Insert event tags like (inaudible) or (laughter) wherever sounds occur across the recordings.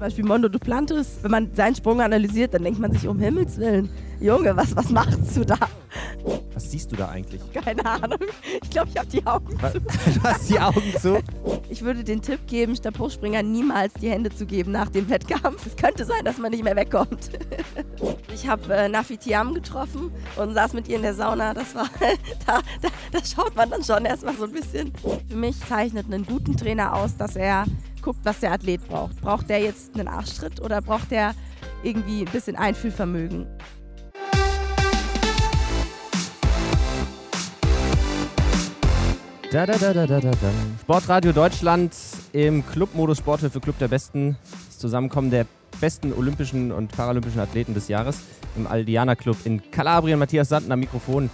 Zum Beispiel Mondo Duplantis, wenn man seinen Sprung analysiert, dann denkt man sich, um Himmels Willen, Junge, was, was machst du da? Was siehst du da eigentlich? Keine Ahnung. Ich glaube, ich habe die Augen Was? zu. (laughs) Du hast die Augen zu. Ich würde den Tipp geben, Stabhochspringer niemals die Hände zu geben nach dem Wettkampf. Es könnte sein, dass man nicht mehr wegkommt. (laughs) Ich habe äh, Nafi Tiam getroffen und saß mit ihr in der Sauna. Das war, (laughs) da, da, da schaut man dann schon erstmal so ein bisschen. Für mich zeichnet einen guten Trainer aus, dass er guckt, was der Athlet braucht. Braucht der jetzt einen Arschtritt oder braucht der irgendwie ein bisschen Einfühlvermögen? Da, da, da, da, da, da. Sportradio Deutschland im Clubmodus Sporthilfe Club der Besten. Das Zusammenkommen der besten olympischen und paralympischen Athleten des Jahres im Aldiana Club in Kalabrien. Matthias Sanden am Mikrofon.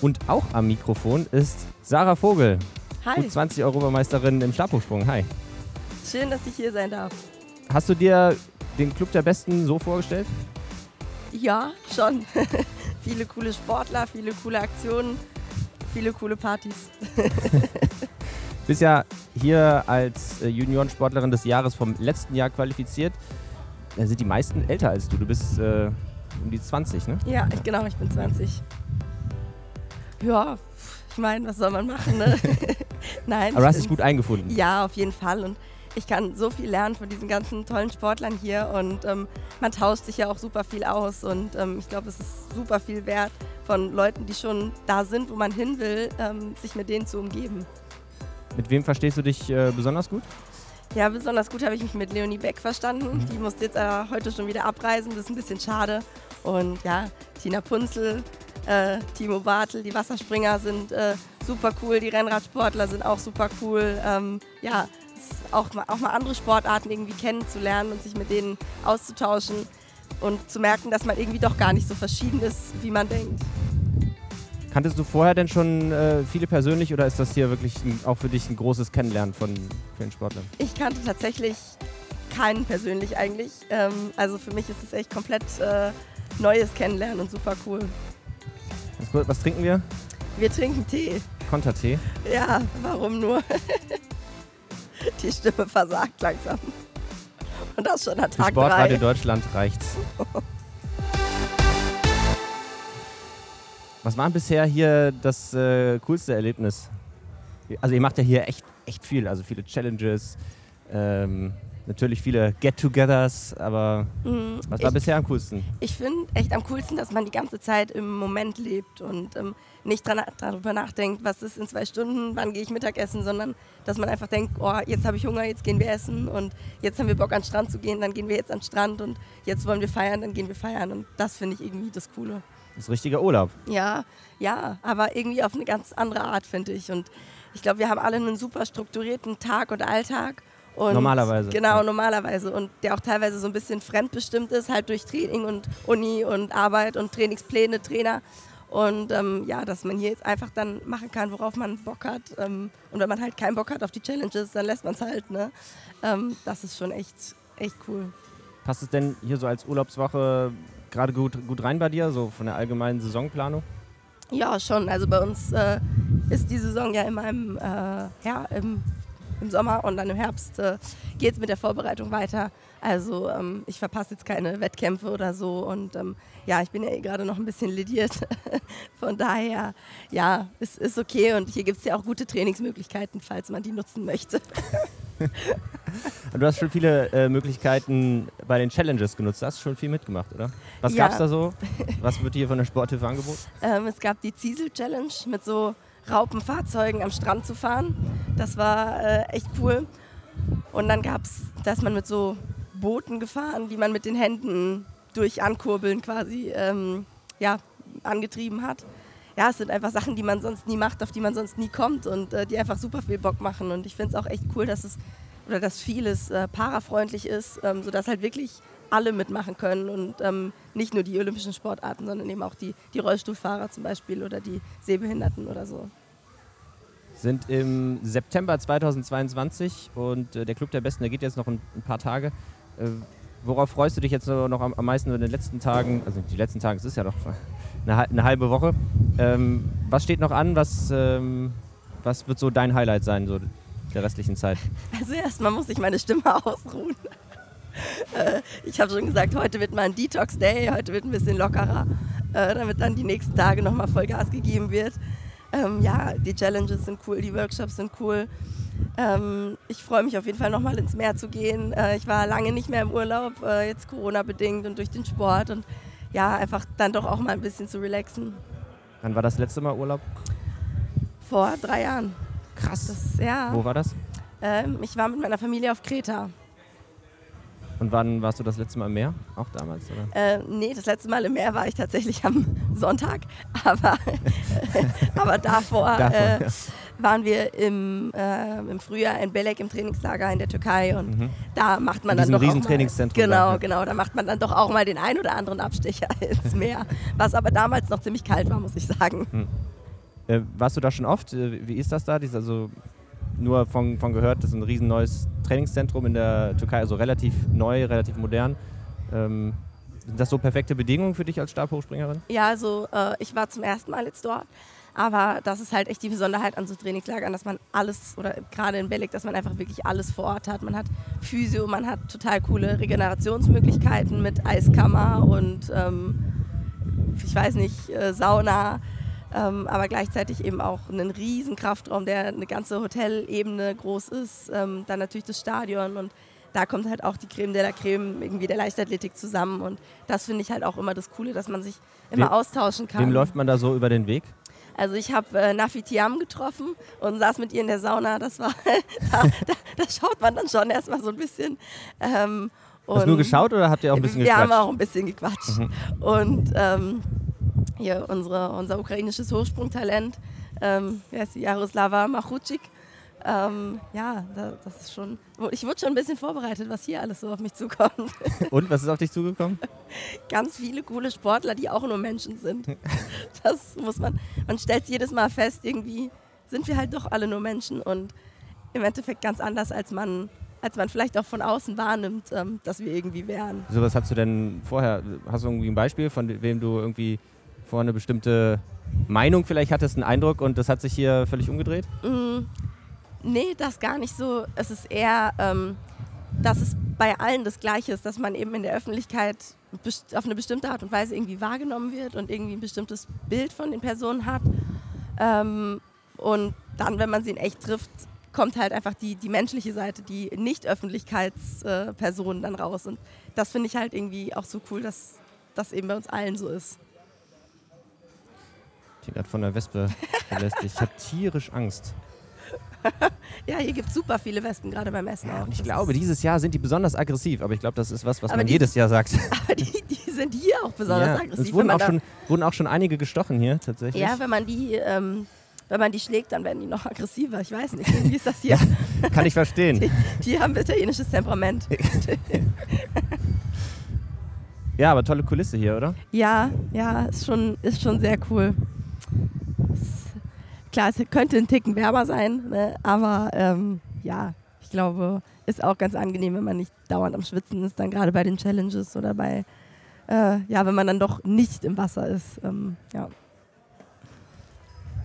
Und auch am Mikrofon ist Sarah Vogel, Hi, U20-Europameisterin im Stabhochsprung. Hi. Schön, dass ich hier sein darf. Hast du dir den Club der Besten so vorgestellt? Ja, schon. (laughs) viele coole Sportler, viele coole Aktionen, viele coole Partys. (laughs) bist ja hier als äh, Juniorensportlerin des Jahres vom letzten Jahr qualifiziert. Da sind die meisten älter als du. Du bist äh, um die 20, ne? Ja, ich, genau, ich bin 20. Ja, ich meine, was soll man machen, ne? (laughs) Nein. Aber du hast ich dich gut eingefunden. Ja, auf jeden Fall. Und ich kann so viel lernen von diesen ganzen tollen Sportlern hier. Und ähm, man tauscht sich ja auch super viel aus. Und ähm, ich glaube, es ist super viel wert von Leuten, die schon da sind, wo man hin will, ähm, sich mit denen zu umgeben. Mit wem verstehst du dich äh, besonders gut? Ja, besonders gut habe ich mich mit Leonie Beck verstanden. Die musste jetzt äh, heute schon wieder abreisen, das ist ein bisschen schade. Und ja, Tina Punzel, äh, Timo Bartel, die Wasserspringer sind äh, super cool, die Rennradsportler sind auch super cool. Ähm, ja, auch mal, auch mal andere Sportarten irgendwie kennenzulernen und sich mit denen auszutauschen und zu merken, dass man irgendwie doch gar nicht so verschieden ist, wie man denkt. Kanntest du vorher denn schon äh, viele persönlich oder ist das hier wirklich ein, auch für dich ein großes Kennenlernen von vielen Sportlern? Ich kannte tatsächlich keinen persönlich eigentlich. Ähm, also für mich ist es echt komplett äh, neues Kennenlernen und super cool. Was, trinken wir? Wir trinken Tee. Kontertee. Ja, warum nur? (laughs) (laughs) Die Stimme versagt langsam. Und das schon an Tag Sportradio drei. Deutschland reicht's. Was war bisher hier das äh, coolste Erlebnis? Also ihr macht ja hier echt, echt viel, also viele Challenges, ähm, natürlich viele Get-togethers, aber Mhm. was war Ich, bisher am coolsten? ich finde echt am coolsten, dass man die ganze Zeit im Moment lebt und ähm, nicht dran, darüber nachdenkt, was ist in zwei Stunden, wann gehe ich Mittagessen, sondern dass man einfach denkt, oh, jetzt habe ich Hunger, jetzt gehen wir essen und jetzt haben wir Bock an den Strand zu gehen, dann gehen wir jetzt an den Strand und jetzt wollen wir feiern, dann gehen wir feiern und das finde ich irgendwie das Coole. Das ist richtiger Urlaub. Ja, ja, aber irgendwie auf eine ganz andere Art, finde ich. Und ich glaube, wir haben alle einen super strukturierten Tag und Alltag. Und Normalerweise, Genau, ja. normalerweise. Und der auch teilweise so ein bisschen fremdbestimmt ist, halt durch Training und Uni und Arbeit und Trainingspläne, Trainer. Und ähm, ja, dass man hier jetzt einfach dann machen kann, worauf man Bock hat. Ähm, und wenn man halt keinen Bock hat auf die Challenges, dann lässt man es halt. Ne? Ähm, das ist schon echt, echt cool. Passt es denn hier so als Urlaubswoche gerade gut, gut rein bei dir, so von der allgemeinen Saisonplanung? Ja, schon. Also bei uns äh, ist die Saison ja immer im, äh, ja, im, im Sommer und dann im Herbst äh, geht es mit der Vorbereitung weiter. Also ähm, ich verpasse jetzt keine Wettkämpfe oder so und ähm, ja, ich bin ja eh gerade noch ein bisschen lidiert. (laughs) Von daher, ja, es ist okay und hier gibt es ja auch gute Trainingsmöglichkeiten, falls man die nutzen möchte. (laughs) Du hast schon viele äh, Möglichkeiten bei den Challenges genutzt. Du hast schon viel mitgemacht, oder? Was Ja. gab's da so? (laughs) Was wird hier von der Sporthilfe angeboten? Ähm, es gab die Ziesel-Challenge mit so Raupenfahrzeugen am Strand zu fahren. Das war äh, echt cool. Und dann gab es, da ist man mit so Booten gefahren, die man mit den Händen durch Ankurbeln quasi ähm, ja, angetrieben hat. Ja, es sind einfach Sachen, die man sonst nie macht, auf die man sonst nie kommt und äh, die einfach super viel Bock machen. Und ich finde es auch echt cool, dass es oder dass vieles äh, parafreundlich ist, ähm, sodass halt wirklich alle mitmachen können und ähm, nicht nur die olympischen Sportarten, sondern eben auch die, die Rollstuhlfahrer zum Beispiel oder die Sehbehinderten oder so. Sind im September 2022 und äh, der Club der Besten, der geht jetzt noch ein, ein paar Tage. Äh, worauf freust du dich jetzt noch am, am meisten in den letzten Tagen? Also die letzten Tage, es ist ja noch (laughs) eine, eine halbe Woche. Ähm, was steht noch an? Was, ähm, was wird so dein Highlight sein, so der restlichen Zeit? (laughs) Also erstmal muss ich meine Stimme ausruhen. Äh, ich habe schon gesagt, heute wird mal ein Detox-Day, heute wird ein bisschen lockerer, äh, damit dann die nächsten Tage nochmal Vollgas gegeben wird. Ähm, ja, die Challenges sind cool, die Workshops sind cool. Ähm, ich freue mich auf jeden Fall nochmal ins Meer zu gehen. Äh, ich war lange nicht mehr im Urlaub, äh, jetzt Corona-bedingt und durch den Sport und ja, einfach dann doch auch mal ein bisschen zu relaxen. Wann war das letzte Mal Urlaub? Vor drei Jahren. Krass. Das, ja. Wo war das? Ähm, ich war mit meiner Familie auf Kreta. Und wann warst du das letzte Mal im Meer? Auch damals, oder? Äh, nee, das letzte Mal im Meer war ich tatsächlich am Sonntag. (laughs) Aber, (laughs) aber davor, Davon, äh, ja. waren wir im, äh, im Frühjahr in Belek im Trainingslager in der Türkei. Und Mhm. da macht man dann doch riesen auch mal, Trainingszentrum Genau, da, genau. Da macht man dann doch auch mal den ein oder anderen Abstecher (laughs) ins Meer. Was aber damals noch ziemlich kalt war, muss ich sagen. Äh, warst du da schon oft? Äh, Wie ist das da? Dies also nur von, von gehört, das ist ein riesen neues Trainingszentrum in der Türkei, also relativ neu, relativ modern. Ähm, sind das so perfekte Bedingungen für dich als Stabhochspringerin? Ja, also äh, ich war zum ersten Mal jetzt dort. Aber das ist halt echt die Besonderheit an so Trainingslagern, dass man alles, oder gerade in Belek, dass man einfach wirklich alles vor Ort hat. Man hat Physio, man hat total coole Regenerationsmöglichkeiten mit Eiskammer und ähm, ich weiß nicht, äh, Sauna. Ähm, aber gleichzeitig eben auch einen riesen Kraftraum, der eine ganze Hotelebene groß ist. Ähm, dann natürlich das Stadion und da kommt halt auch die Creme de la Creme irgendwie der Leichtathletik zusammen. Und das finde ich halt auch immer das Coole, dass man sich immer Wem- austauschen kann. Wem läuft man da so über den Weg? Also ich habe äh, Nafi Tiam getroffen und saß mit ihr in der Sauna. Das war, (laughs) da, da, da schaut man dann schon erstmal so ein bisschen. Ähm, Hast du nur geschaut oder habt ihr auch ein bisschen wir haben gequatscht? auch ein bisschen gequatscht. Und ähm, hier unsere, unser ukrainisches Hochsprungtalent, ähm, ist die? Jaroslava Machucik. Ähm, ja, da, das ist schon. Ich wurde schon ein bisschen vorbereitet, was hier alles so auf mich zukommt. (laughs) Und, was ist auf dich zugekommen? Ganz viele coole Sportler, die auch nur Menschen sind. (laughs) Das muss man. Man stellt jedes Mal fest, irgendwie sind wir halt doch alle nur Menschen und im Endeffekt ganz anders, als man, als man vielleicht auch von außen wahrnimmt, ähm, dass wir irgendwie wären. So, was hast du denn vorher? Hast du irgendwie ein Beispiel, von wem du irgendwie vorher eine bestimmte Meinung vielleicht hattest, einen Eindruck und das hat sich hier völlig umgedreht? Mm, nee, das gar nicht so. Es ist eher, ähm, dass es bei allen das Gleiche ist, dass man eben in der Öffentlichkeit auf eine bestimmte Art und Weise irgendwie wahrgenommen wird und irgendwie ein bestimmtes Bild von den Personen hat. Ähm, und dann, wenn man sie in echt trifft, kommt halt einfach die, die menschliche Seite, die Nicht-Öffentlichkeitspersonen dann raus. Und das finde ich halt irgendwie auch so cool, dass das eben bei uns allen so ist. Bin gerade von der Wespe belästigt. Ich habe tierisch Angst. (laughs) Ja, hier gibt es super viele Wespen, gerade beim Essen auch. Und ich Das glaube, dieses Jahr sind die besonders aggressiv, aber ich glaube, das ist was, was Aber man die- jedes Jahr sagt. (laughs) aber die, die sind hier auch besonders Ja, aggressiv. Es wurden auch, schon, wurden auch schon einige gestochen hier, tatsächlich. Ja, wenn man die, ähm, wenn man die schlägt, dann werden die noch aggressiver. Ich weiß nicht, wie ist das hier? (laughs) Kann ich verstehen. Die, die haben italienisches Temperament. Ja, aber tolle Kulisse hier, oder? Ja, ja, ist schon, ist schon sehr cool. Klar, es könnte ein Ticken wärmer sein, ne? aber ähm, ja, ich glaube, ist auch ganz angenehm, wenn man nicht dauernd am Schwitzen ist, dann gerade bei den Challenges oder bei, äh, ja, wenn man dann doch nicht im Wasser ist. Ähm, ja.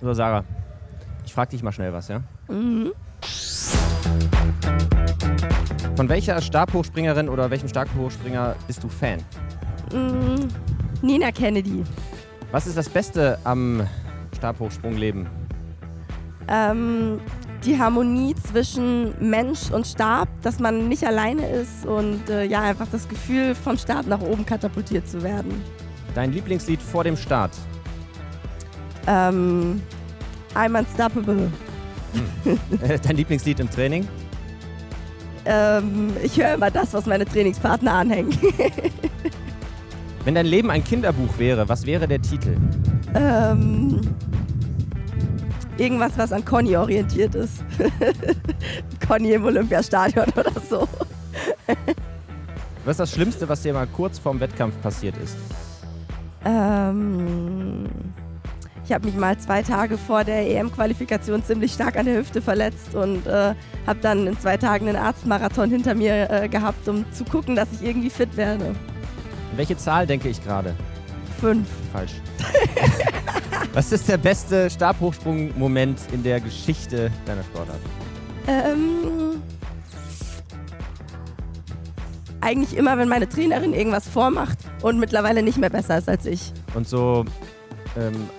So, Sarah, ich frage dich mal schnell was, ja? Mhm. Von welcher Stabhochspringerin oder welchem Stabhochspringer bist du Fan? Mm, Nina Kennedy. Was ist das Beste am Stabhochsprungleben? Ähm, die Harmonie zwischen Mensch und Stab, dass man nicht alleine ist und äh, ja, einfach das Gefühl, vom Stab nach oben katapultiert zu werden. Dein Lieblingslied vor dem Start? Ähm, I'm unstoppable. (laughs) Dein Lieblingslied im Training? Ähm, ich höre immer das, was meine Trainingspartner anhängen. (laughs) Wenn dein Leben ein Kinderbuch wäre, was wäre der Titel? ähm, irgendwas, was an Conny orientiert ist. (laughs) Conny im Olympiastadion oder so. Was ist das Schlimmste, was dir mal kurz vorm Wettkampf passiert ist? Ähm, ich habe mich mal zwei Tage vor der EM-Qualifikation ziemlich stark an der Hüfte verletzt und äh, habe dann in zwei Tagen einen Arztmarathon hinter mir äh, gehabt, um zu gucken, dass ich irgendwie fit werde. Welche Zahl denke ich gerade? Fünf. Falsch. (laughs) was ist der beste Stabhochsprung-Moment in der Geschichte deiner Sportart? Ähm, eigentlich immer, wenn meine Trainerin irgendwas vormacht und mittlerweile nicht mehr besser ist als ich. Und so ähm,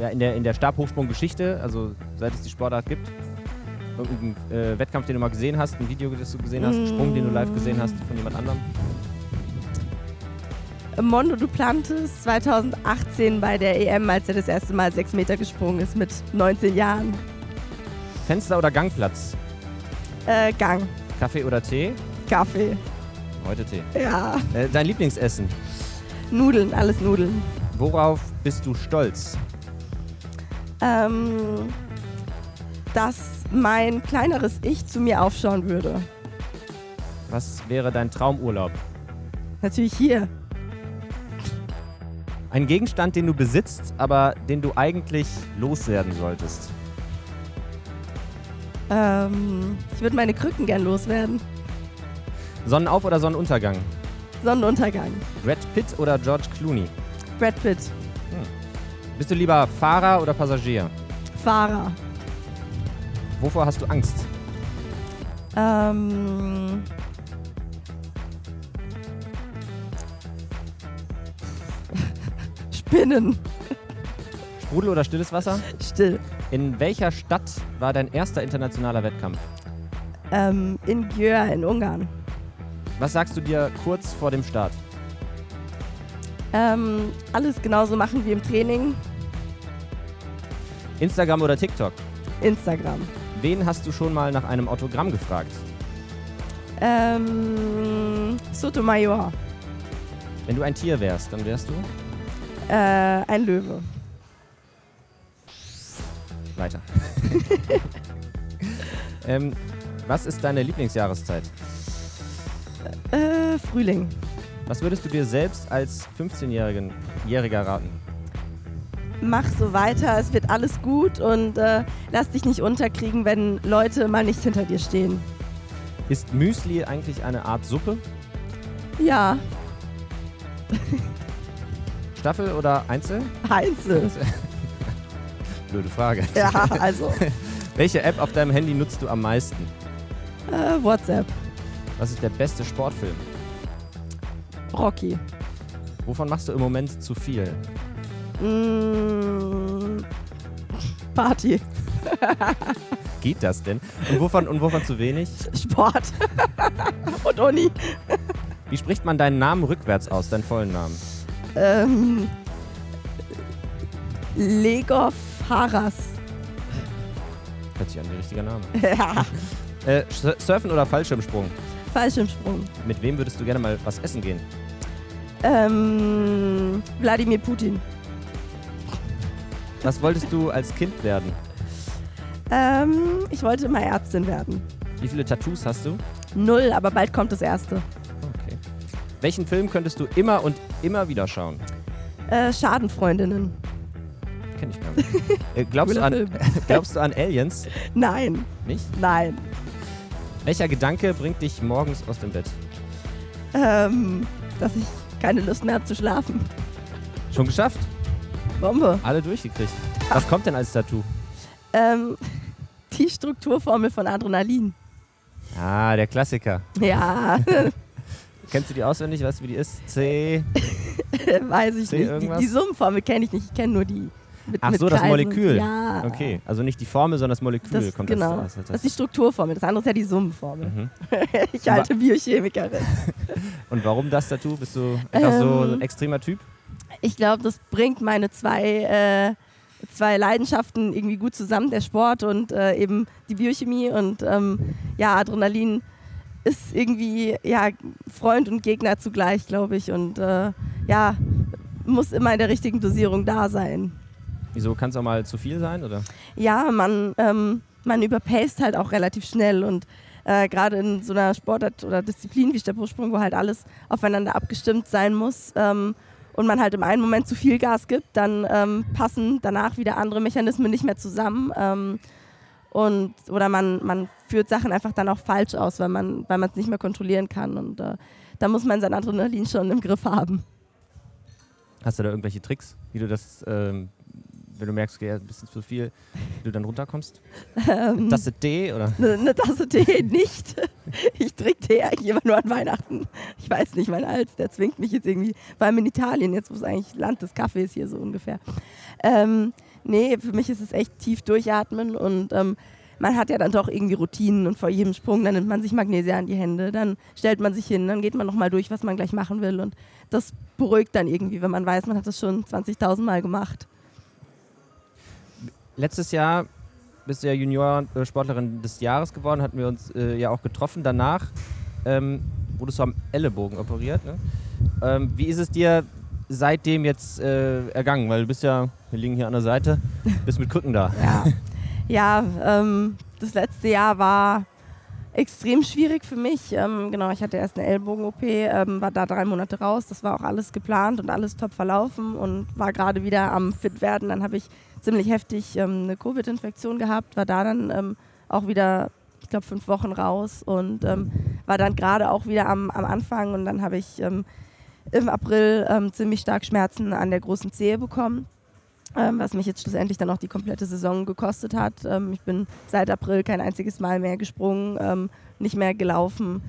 ja, in der, in der Stabhochsprung-Geschichte, also seit es die Sportart gibt, irgendein äh, Wettkampf, den du mal gesehen hast, ein Video, das du gesehen hast, einen Sprung, den du live gesehen hast von jemand anderem? Mondo Duplantis 2018 bei der EM, als er das erste Mal sechs Meter gesprungen ist mit 19 Jahren. Fenster oder Gangplatz? Äh, Gang. Kaffee oder Tee? Kaffee. Heute Tee. Ja. Äh, dein Lieblingsessen? Nudeln, alles Nudeln. Worauf bist du stolz? Ähm, dass mein kleineres Ich zu mir aufschauen würde. Was wäre dein Traumurlaub? Natürlich hier. Ein Gegenstand, den du besitzt, aber den du eigentlich loswerden solltest. Ähm, ich würde meine Krücken gern loswerden. Sonnenauf- oder Sonnenuntergang? Sonnenuntergang. Brad Pitt oder George Clooney? Brad Pitt. Bist du lieber Fahrer oder Passagier? Fahrer. Wovor hast du Angst? Ähm, Spinnen. Sprudel oder stilles Wasser? Still. In welcher Stadt war dein erster internationaler Wettkampf? Ähm, in Gjör in Ungarn. Was sagst du dir kurz vor dem Start? Ähm, alles genauso machen wie im Training. Instagram oder TikTok? Instagram. Wen hast du schon mal nach einem Autogramm gefragt? Ähm, Sotomayor. Wenn du ein Tier wärst, dann wärst du Äh, ein Löwe. weiter. (laughs) ähm, was ist deine Lieblingsjahreszeit? Äh, Frühling. Was würdest du dir selbst als 15-Jähriger raten? Mach so weiter, es wird alles gut und äh, lass dich nicht unterkriegen, wenn Leute mal nicht hinter dir stehen. Ist Müsli eigentlich eine Art Suppe? Ja, (laughs) Staffel oder Einzel? Heinze. (laughs) Blöde Frage. Ja, also (laughs) Welche App auf deinem Handy nutzt du am meisten? äh, WhatsApp. Was ist der beste Sportfilm? Rocky. Wovon machst du im Moment zu viel? Mm, Party. (laughs) Geht das denn? Und wovon, und wovon zu wenig? Sport. und Uni. Wie spricht man deinen Namen rückwärts aus, deinen vollen Namen? Ähm, Legov Haras. Hört sich an wie ein richtiger Name. (laughs) ja, Äh, Sur- Surfen oder Fallschirmsprung? Fallschirmsprung. Mit wem würdest du gerne mal was essen gehen? Ähm, Wladimir Putin. Was wolltest du als Kind werden? Ähm, ich wollte mal Ärztin werden. Wie viele Tattoos hast du? Null, aber bald kommt das erste. Welchen Film könntest du immer und immer wieder schauen? Äh, Schadenfreundinnen. Kenn ich gar nicht. (laughs) Äh, glaubst, du an, (laughs) glaubst du an Aliens? Nein, Nicht? nein. Welcher Gedanke bringt dich morgens aus dem Bett? Ähm, dass ich keine Lust mehr habe zu schlafen. Schon geschafft? Bombe. Alle durchgekriegt. Was kommt denn als Tattoo? Ähm, (laughs) die Strukturformel von Adrenalin. Ah, der Klassiker. Ja, Kennst du die auswendig? Weißt du, wie die ist? C. (laughs) weiß ich C nicht. Die, irgendwas? die Summenformel kenne ich nicht. Ich kenne nur die. Mit, Ach mit so, das Kreisen. Molekül. Ja. Okay, also nicht die Formel, sondern das Molekül Das, kommt genau. das. das, Das ist die Strukturformel. Das andere ist ja die Summenformel. Mhm. (laughs) Ich alte Biochemikerin. (laughs) Und warum das Tattoo? Bist du einfach so Ähm, ein extremer Typ? Ich glaube, das bringt meine zwei, äh, zwei Leidenschaften irgendwie gut zusammen, der Sport und äh, eben die Biochemie. Und ähm, ja, Adrenalin ist irgendwie ja, Freund und Gegner zugleich, glaube ich. Und äh, ja, muss immer in der richtigen Dosierung da sein. Wieso kann es auch mal zu viel sein? Oder? Ja, man, ähm, man überpaced halt auch relativ schnell und äh, gerade in so einer Sportart oder Disziplin wie Stabhochsprung, wo halt alles aufeinander abgestimmt sein muss ähm, und man halt im einen Moment zu viel Gas gibt, dann ähm, passen danach wieder andere Mechanismen nicht mehr zusammen ähm, und oder man, man führt Sachen einfach dann auch falsch aus, weil man es nicht mehr kontrollieren kann und äh, da muss man sein Adrenalin schon im Griff haben. Hast du da irgendwelche Tricks, wie du das ähm, wenn du merkst, okay, ein bisschen zu viel, wie du dann runterkommst? Ähm, Eine Tasse Tee oder? Eine ne Tasse Tee nicht. (laughs) Ich trinke Tee eigentlich immer nur an Weihnachten. Ich weiß nicht, mein Hals, der zwingt mich jetzt irgendwie, vor allem in Italien, jetzt wo es eigentlich Land des Kaffees hier so ungefähr. Ähm, nee, für mich ist es echt tief durchatmen und ähm, man hat ja dann doch irgendwie Routinen und vor jedem Sprung, dann nimmt man sich Magnesia an die Hände, dann stellt man sich hin, dann geht man nochmal durch, was man gleich machen will und das beruhigt dann irgendwie, wenn man weiß, man hat das schon 20.000 Mal gemacht. Letztes Jahr bist du ja Junior-Sportlerin des Jahres geworden, hatten wir uns äh, ja auch getroffen. Danach ähm, wurdest du am Ellenbogen operiert. Ne? Ähm, wie ist es dir seitdem jetzt äh, ergangen? Weil du bist ja, wir liegen hier an der Seite, bist mit Krücken da. Ja, (laughs) ja ähm, das letzte Jahr war extrem schwierig für mich. Ähm, genau, ich hatte erst eine Ellbogen-OP, ähm, war da drei Monate raus. Das war auch alles geplant und alles top verlaufen und war gerade wieder am fit werden. Dann habe ich ziemlich heftig ähm, eine Covid-Infektion gehabt, war da dann ähm, auch wieder, ich glaube, fünf Wochen raus und ähm, war dann gerade auch wieder am, am Anfang und dann habe ich ähm, im April ziemlich stark Schmerzen an der großen Zehe bekommen ähm, was mich jetzt schlussendlich dann auch die komplette Saison gekostet hat. Ähm, ich bin seit April kein einziges Mal mehr gesprungen, ähm, nicht mehr gelaufen.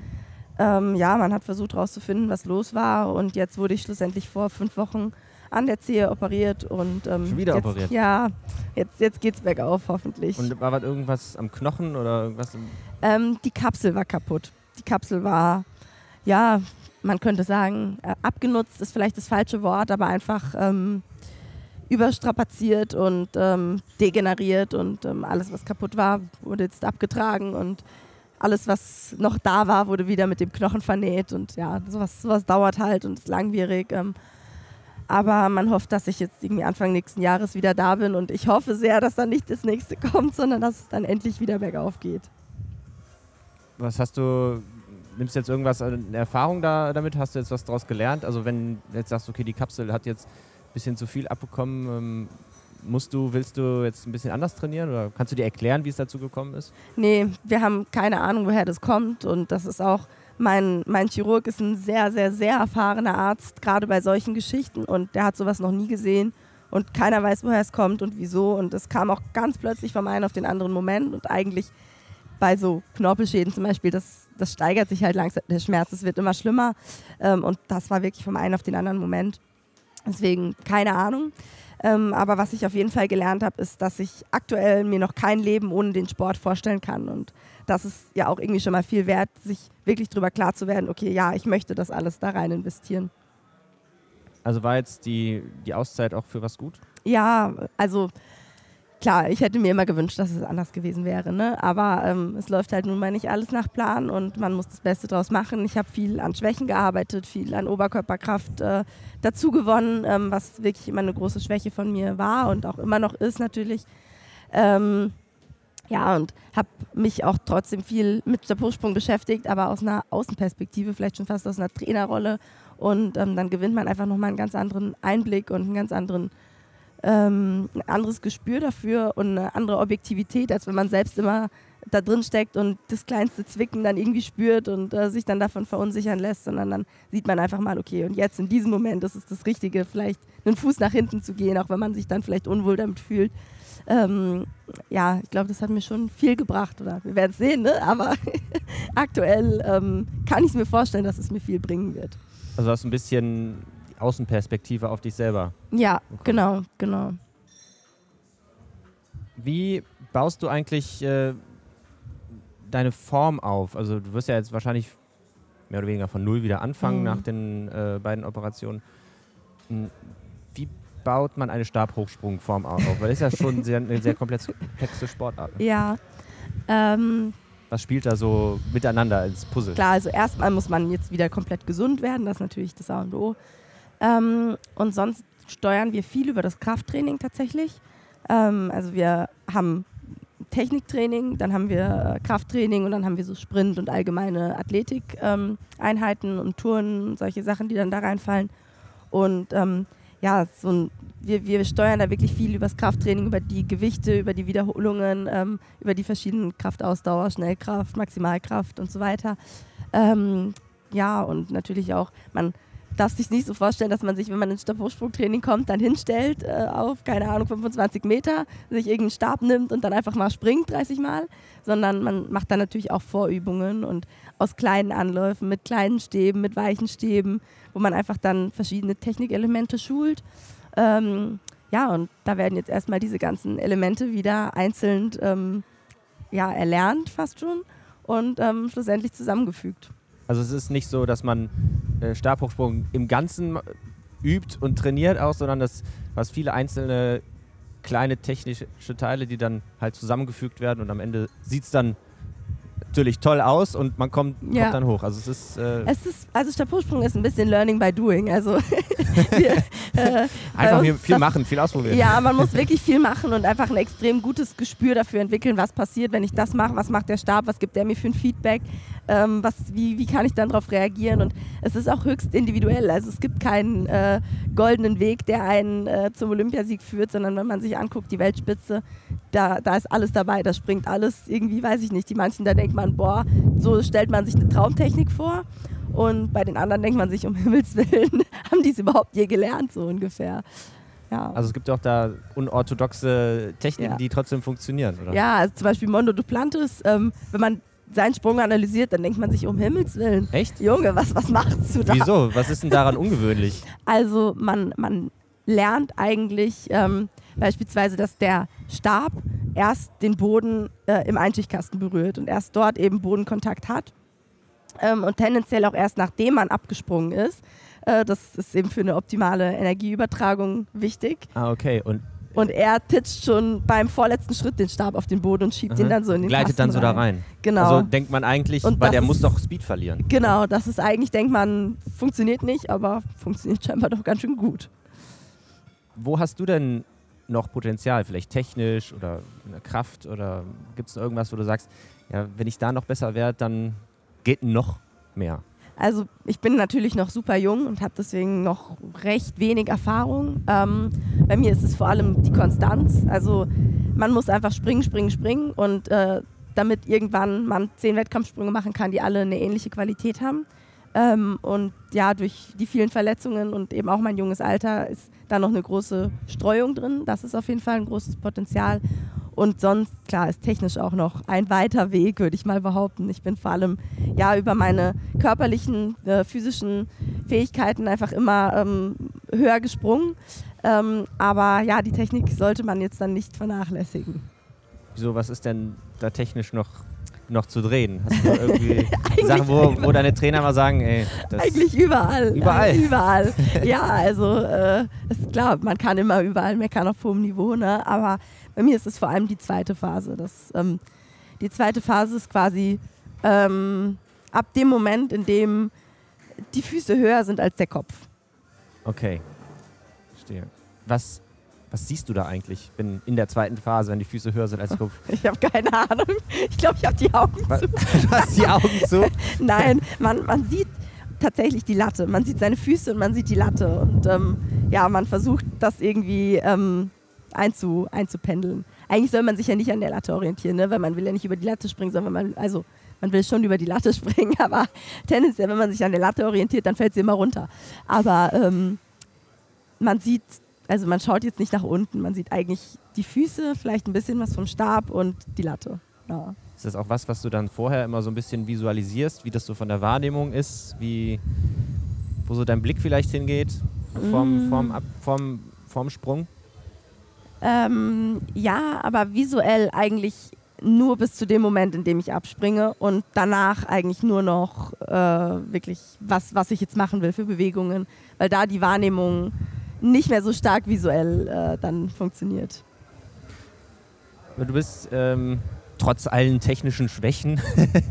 Ähm, ja, man hat versucht herauszufinden, was los war und jetzt wurde ich schlussendlich vor fünf Wochen an der Zehe operiert und ähm, Schon wieder jetzt, operiert? Ja, jetzt, jetzt geht es bergauf hoffentlich. Und war was irgendwas am Knochen oder irgendwas? Ähm, die Kapsel war kaputt. Die Kapsel war, ja, man könnte sagen, äh, abgenutzt ist vielleicht das falsche Wort, aber einfach überstrapaziert und ähm, degeneriert und ähm, alles, was kaputt war, wurde jetzt abgetragen und alles, was noch da war, wurde wieder mit dem Knochen vernäht und ja, sowas, sowas dauert halt und ist langwierig. Ähm, aber man hofft, dass ich jetzt irgendwie Anfang nächsten Jahres wieder da bin und ich hoffe sehr, dass dann nicht das nächste kommt, sondern dass es dann endlich wieder bergauf geht. Was hast du, nimmst du jetzt irgendwas in Erfahrung da, damit? Hast du jetzt was daraus gelernt? Also wenn jetzt sagst, okay, die Kapsel hat jetzt bisschen zu viel abbekommen. Ähm, musst du, willst du jetzt ein bisschen anders trainieren oder kannst du dir erklären, wie es dazu gekommen ist? Nee, wir haben keine Ahnung, woher das kommt und das ist auch, mein, mein Chirurg ist ein sehr, sehr, sehr erfahrener Arzt, gerade bei solchen Geschichten und der hat sowas noch nie gesehen und keiner weiß, woher es kommt und wieso und es kam auch ganz plötzlich vom einen auf den anderen Moment und eigentlich bei so Knorpelschäden zum Beispiel, das, das steigert sich halt langsam, der Schmerz, es wird immer schlimmer ähm, und das war wirklich vom einen auf den anderen Moment. Deswegen keine Ahnung. Ähm, aber was ich auf jeden Fall gelernt habe, ist, dass ich aktuell mir noch kein Leben ohne den Sport vorstellen kann. Und das ist ja auch irgendwie schon mal viel wert, sich wirklich darüber klar zu werden, okay, ja, ich möchte das alles da rein investieren. Also war jetzt die, die Auszeit auch für was gut? Ja, also klar, ich hätte mir immer gewünscht, dass es anders gewesen wäre. Ne? Aber ähm, es läuft halt nun mal nicht alles nach Plan und man muss das Beste draus machen. Ich habe viel an Schwächen gearbeitet, viel an Oberkörperkraft äh, dazu gewonnen, ähm, was wirklich immer eine große Schwäche von mir war und auch immer noch ist natürlich. Ähm, ja, und habe mich auch trotzdem viel mit der Stabhochsprung beschäftigt, aber aus einer Außenperspektive, vielleicht schon fast aus einer Trainerrolle. Und ähm, dann gewinnt man einfach nochmal einen ganz anderen Einblick und einen ganz anderen ähm, ein anderes Gespür dafür und eine andere Objektivität, als wenn man selbst immer da drin steckt und das kleinste Zwicken dann irgendwie spürt und äh, sich dann davon verunsichern lässt, sondern dann sieht man einfach mal, okay, und jetzt in diesem Moment ist es das Richtige, vielleicht einen Fuß nach hinten zu gehen, auch wenn man sich dann vielleicht unwohl damit fühlt. Ähm, ja, ich glaube, das hat mir schon viel gebracht, oder wir werden es sehen, ne? aber (laughs) aktuell ähm, kann ich es mir vorstellen, dass es mir viel bringen wird. Also hast du ein bisschen Außenperspektive auf dich selber. Ja, bekommen. genau, genau. Wie baust du eigentlich äh, deine Form auf? Also du wirst ja jetzt wahrscheinlich mehr oder weniger von null wieder anfangen mhm. nach den äh, beiden Operationen. Hm, wie baut man eine Stabhochsprungform auf? Weil das ist ja schon sehr, eine sehr komplexe Sportart. Ne? Ja. Ähm, Was spielt da so miteinander ins Puzzle? Klar, also erstmal muss man jetzt wieder komplett gesund werden, das ist natürlich das A und O. Ähm, und sonst steuern wir viel über das Krafttraining tatsächlich. Ähm, also wir haben Techniktraining, dann haben wir äh, Krafttraining und dann haben wir so Sprint- und allgemeine Athletik-Einheiten ähm, und Touren und solche Sachen, die dann da reinfallen. Und ähm, ja, so ein, wir, wir steuern da wirklich viel über das Krafttraining, über die Gewichte, über die Wiederholungen, ähm, über die verschiedenen Kraftausdauer, Schnellkraft, Maximalkraft und so weiter. Ähm, ja, und natürlich auch, man darfst dich nicht so vorstellen, dass man sich, wenn man ins Stabhochsprungtraining kommt, dann hinstellt äh, auf, keine Ahnung, 25 Meter, sich irgendeinen Stab nimmt und dann einfach mal springt 30 Mal, sondern man macht dann natürlich auch Vorübungen und aus kleinen Anläufen, mit kleinen Stäben, mit weichen Stäben, wo man einfach dann verschiedene Technikelemente schult. Ähm, ja, und da werden jetzt erstmal diese ganzen Elemente wieder einzeln ähm, ja, erlernt, fast schon, und ähm, schlussendlich zusammengefügt. Also es ist nicht so, dass man äh, Stabhochsprung im Ganzen übt und trainiert auch, sondern das, was viele einzelne kleine technische Teile, die dann halt zusammengefügt werden und am Ende sieht es dann natürlich toll aus und man kommt, kommt Ja. dann hoch. Also es ist, äh, Es ist, also Stabhochsprung ist ein bisschen Learning by Doing. Also (laughs) wir, äh, einfach viel, ist viel das- machen, viel ausprobieren. Ja, man muss (laughs) wirklich viel machen und einfach ein extrem gutes Gespür dafür entwickeln, was passiert, wenn ich das mache, was macht der Stab, was gibt der mir für ein Feedback, ähm, was, wie, wie kann ich dann darauf reagieren. Und es ist auch höchst individuell. Also es gibt keinen äh, goldenen Weg, der einen äh, zum Olympiasieg führt, sondern wenn man sich anguckt, die Weltspitze, da, da ist alles dabei, da springt alles irgendwie, weiß ich nicht. Die manchen, da denkt man, boah, so stellt man sich eine Traumtechnik vor. Und bei den anderen denkt man sich, um (laughs) Himmels Willen, haben die es überhaupt je gelernt, so ungefähr. Ja. Also es gibt auch da unorthodoxe Techniken, Ja. die trotzdem funktionieren, oder? Ja, also zum Beispiel Mondo Duplantis, ähm, wenn man seinen Sprung analysiert, dann denkt man sich, um Himmels Willen, Echt? Junge, was, was machst du da? Wieso? Was ist denn daran (laughs) ungewöhnlich? Also man, man lernt eigentlich ähm, beispielsweise, dass der Stab erst den Boden äh, im Einschichtkasten berührt und erst dort eben Bodenkontakt hat. Ähm, und tendenziell auch erst nachdem man abgesprungen ist. Äh, das ist eben für eine optimale Energieübertragung wichtig. Ah, okay. Und Und er titscht schon beim vorletzten Schritt den Stab auf den Boden und schiebt den dann so in den gleitet Kasten dann so da rein. Genau. Also denkt man eigentlich, Und weil der muss doch Speed verlieren. Genau, das ist eigentlich, denkt man, funktioniert nicht, aber funktioniert scheinbar doch ganz schön gut. Wo hast du denn noch Potenzial? Vielleicht technisch oder in der Kraft oder gibt es irgendwas, wo du sagst, ja, wenn ich da noch besser werde, dann geht noch mehr. Also ich bin natürlich noch super jung und habe deswegen noch recht wenig Erfahrung. Ähm, bei mir ist es vor allem die Konstanz. Also man muss einfach springen, springen, springen und äh, damit irgendwann man zehn Wettkampfsprünge machen kann, die alle eine ähnliche Qualität haben. Ähm, und ja, durch die vielen Verletzungen und eben auch mein junges Alter ist da noch eine große Streuung drin. Das ist auf jeden Fall ein großes Potenzial. Und sonst, klar, ist technisch auch noch ein weiter Weg, würde ich mal behaupten. Ich bin vor allem ja über meine körperlichen, äh, physischen Fähigkeiten einfach immer ähm, höher gesprungen. Ähm, aber ja, die Technik sollte man jetzt dann nicht vernachlässigen. Wieso, was ist denn da technisch noch, noch zu drehen? Hast du irgendwie (laughs) Sachen, wo, wo (laughs) deine Trainer mal sagen, ey, das Eigentlich überall. Überall? (laughs) Überall. ja, also äh, ist klar, man kann immer überall meckern auf hohem Niveau, ne? aber bei mir ist es vor allem die zweite Phase. Das, ähm, die zweite Phase ist quasi ähm, ab dem Moment, in dem die Füße höher sind als der Kopf. Okay. Verstehe. Was, was siehst du da eigentlich wenn in der zweiten Phase, wenn die Füße höher sind als der Kopf? Ich habe keine Ahnung. Ich glaube, ich habe die Augen Was- zu. (laughs) Du hast die Augen zu. (laughs) Nein, man, man sieht tatsächlich die Latte. Man sieht seine Füße und man sieht die Latte. Und ähm, ja, man versucht das irgendwie ähm, einzu, einzupendeln. Eigentlich soll man sich ja nicht an der Latte orientieren, ne? weil man will ja nicht über die Latte springen, sondern man, also man will schon über die Latte (laughs) springen, aber tendenziell, wenn man sich an der Latte orientiert, dann fällt sie immer runter. Aber ähm, man sieht, also man schaut jetzt nicht nach unten, man sieht eigentlich die Füße, vielleicht ein bisschen was vom Stab und die Latte. Ja. Ist das auch was, was du dann vorher immer so ein bisschen visualisierst, wie das so von der Wahrnehmung ist, wie, wo so dein Blick vielleicht hingeht vom, Mm. vom, Ab, vom, vom Sprung? Ähm, ja, aber visuell eigentlich nur bis zu dem Moment, in dem ich abspringe und danach eigentlich nur noch äh, wirklich, was, was ich jetzt machen will für Bewegungen, weil da die Wahrnehmung nicht mehr so stark visuell äh, dann funktioniert. Du bist ähm, trotz allen technischen Schwächen,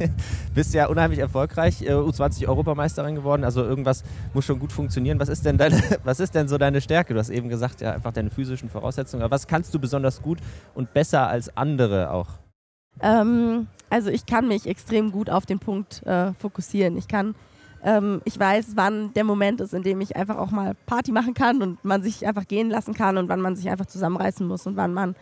(laughs) bist ja unheimlich erfolgreich, äh, U20-Europameisterin geworden, also irgendwas muss schon gut funktionieren. Was ist, denn deine, (laughs) was ist denn so deine Stärke? Du hast eben gesagt, ja, einfach deine physischen Voraussetzungen. Aber was kannst du besonders gut und besser als andere auch? Ähm, also ich kann mich extrem gut auf den Punkt äh, fokussieren. Ich kann, ähm, ich weiß, wann der Moment ist, in dem ich einfach auch mal Party machen kann und man sich einfach gehen lassen kann und wann man sich einfach zusammenreißen muss und wann man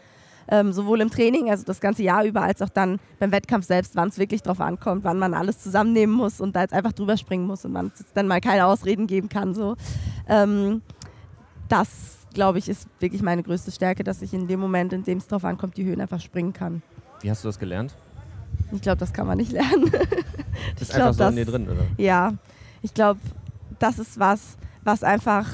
ähm, sowohl im Training, also das ganze Jahr über, als auch dann beim Wettkampf selbst, wann es wirklich drauf ankommt, wann man alles zusammennehmen muss und da jetzt einfach drüber springen muss und man dann mal keine Ausreden geben kann. So. Ähm, das, glaube ich, ist wirklich meine größte Stärke, dass ich in dem Moment, in dem es drauf ankommt, die Höhen einfach springen kann. Wie hast du das gelernt? Ich glaube, das kann man nicht (laughs) lernen. das ist einfach so das, in dir drin, oder? Ja, ich glaube, das ist was, was einfach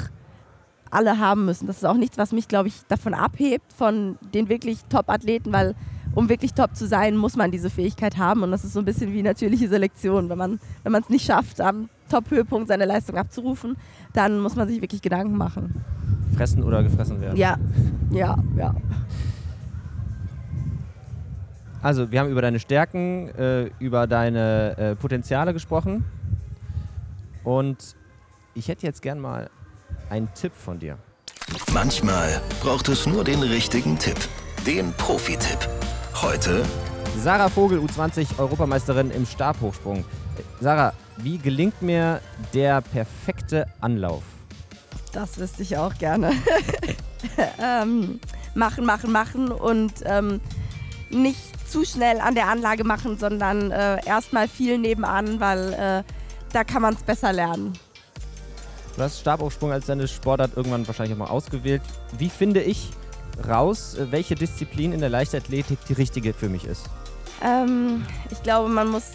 alle haben müssen. Das ist auch nichts, was mich, glaube ich, davon abhebt, von den wirklich Top-Athleten, weil um wirklich top zu sein, muss man diese Fähigkeit haben. Und das ist so ein bisschen wie natürliche Selektion. Wenn man wenn es nicht schafft, am Top-Höhepunkt seine Leistung abzurufen, dann muss man sich wirklich Gedanken machen. Fressen oder gefressen werden. Ja, ja, ja. Also, wir haben über deine Stärken, äh, über deine äh, Potenziale gesprochen. Und ich hätte jetzt gern mal einen Tipp von dir. Manchmal braucht es nur den richtigen Tipp. Den Profi-Tipp. Heute Sarah Vogel, U20 Europameisterin im Stabhochsprung. Sarah, wie gelingt mir der perfekte Anlauf? Das wüsste ich auch gerne. (laughs) ähm, machen, machen, machen und ähm, nicht zu schnell an der Anlage machen, sondern äh, erstmal viel nebenan, weil äh, da kann man es besser lernen. Du hast Stabhochsprung als deine Sportart irgendwann wahrscheinlich auch mal ausgewählt. Wie finde ich raus, welche Disziplin in der Leichtathletik die richtige für mich ist? Ähm, ich glaube, man muss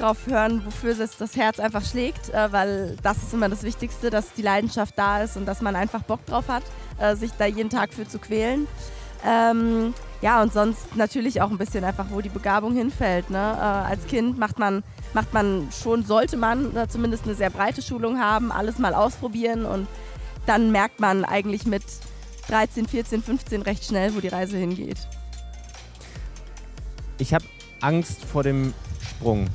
drauf hören, wofür das Herz einfach schlägt, äh, weil das ist immer das Wichtigste, dass die Leidenschaft da ist und dass man einfach Bock drauf hat, äh, sich da jeden Tag für zu quälen. Ähm, ja, und sonst natürlich auch ein bisschen einfach, wo die Begabung hinfällt. Ne? Äh, als Kind macht man, macht man schon, sollte man äh, zumindest eine sehr breite Schulung haben, alles mal ausprobieren und dann merkt man eigentlich mit 13, 14, 15 recht schnell, wo die Reise hingeht. Ich habe Angst vor dem Sprung.